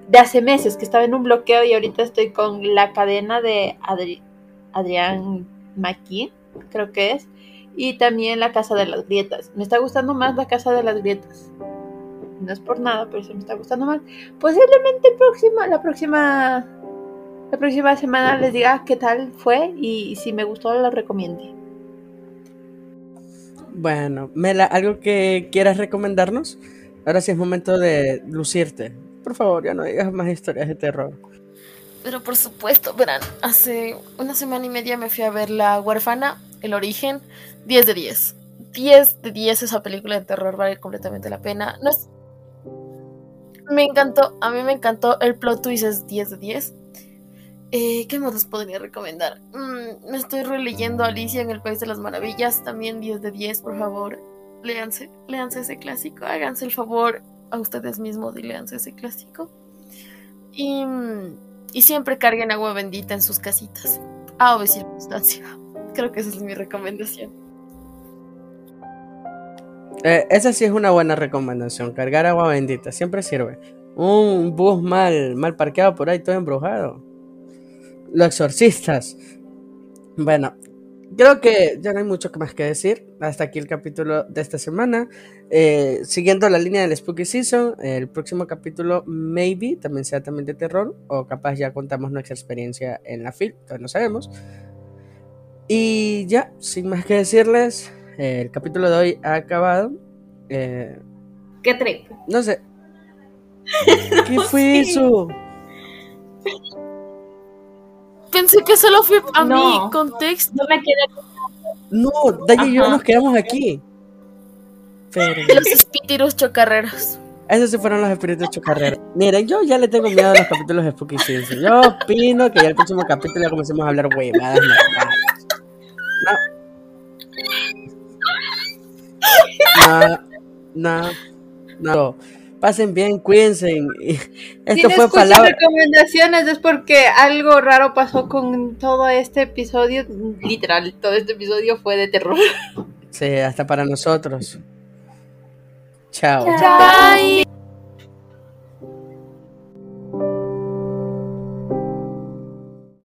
de hace meses, que estaba en un bloqueo y ahorita estoy con La cadena de Adri Adrián McKee, creo que es, y también La casa de las grietas. Me está gustando más La casa de las grietas. No es por nada, pero se me está gustando más. Posiblemente la próxima la próxima semana les diga qué tal fue y si me gustó lo recomiende. Bueno, Mela, ¿algo que quieras recomendarnos? Ahora sí es momento de lucirte. Por favor, ya no digas más historias de terror. Pero por supuesto, verán, hace una semana y media me fui a ver La huérfana, El origen, 10 de 10. 10 de 10 esa película de terror vale completamente la pena. No es... Me encantó, a mí me encantó, el plot twist es 10 de 10. Eh, ¿Qué más les podría recomendar? Mm, me estoy releyendo Alicia en el País de las Maravillas, también 10 de 10, por favor. Léanse, léanse ese clásico, háganse el favor a ustedes mismos y léanse ese clásico. Y, y siempre carguen agua bendita en sus casitas, a o circunstancia. Creo que esa es mi recomendación. Eh, esa sí es una buena recomendación, cargar agua bendita, siempre sirve. Un bus mal, mal parqueado por ahí, todo embrujado. Los exorcistas. Bueno, creo que ya no hay mucho más que decir. Hasta aquí el capítulo de esta semana. Eh, siguiendo la línea del Spooky Season, el próximo capítulo, maybe, también sea también de terror. O capaz ya contamos nuestra experiencia en la film, todavía no sabemos. Y ya, sin más que decirles, eh, el capítulo de hoy ha acabado. Eh, ¿Qué trip? no sé. <laughs> ¿Qué fue eso? Pensé que solo fue a No. mí, contexto. No me quedé No, Daya y yo nos quedamos aquí. Pero, los espíritus chocarreros. esos sí fueron los espíritus chocarreros. Miren, yo ya le tengo miedo a los capítulos de Spooky Season. Yo opino que ya el próximo capítulo ya comencemos a hablar huevadas. No. No. No. No. Pasen bien, cuídense. y- <laughs> Si Esto no fue palabra. recomendaciones es porque algo raro pasó con todo este episodio. Literal, todo este episodio fue de terror. Sí, hasta para nosotros. Chao. Bye.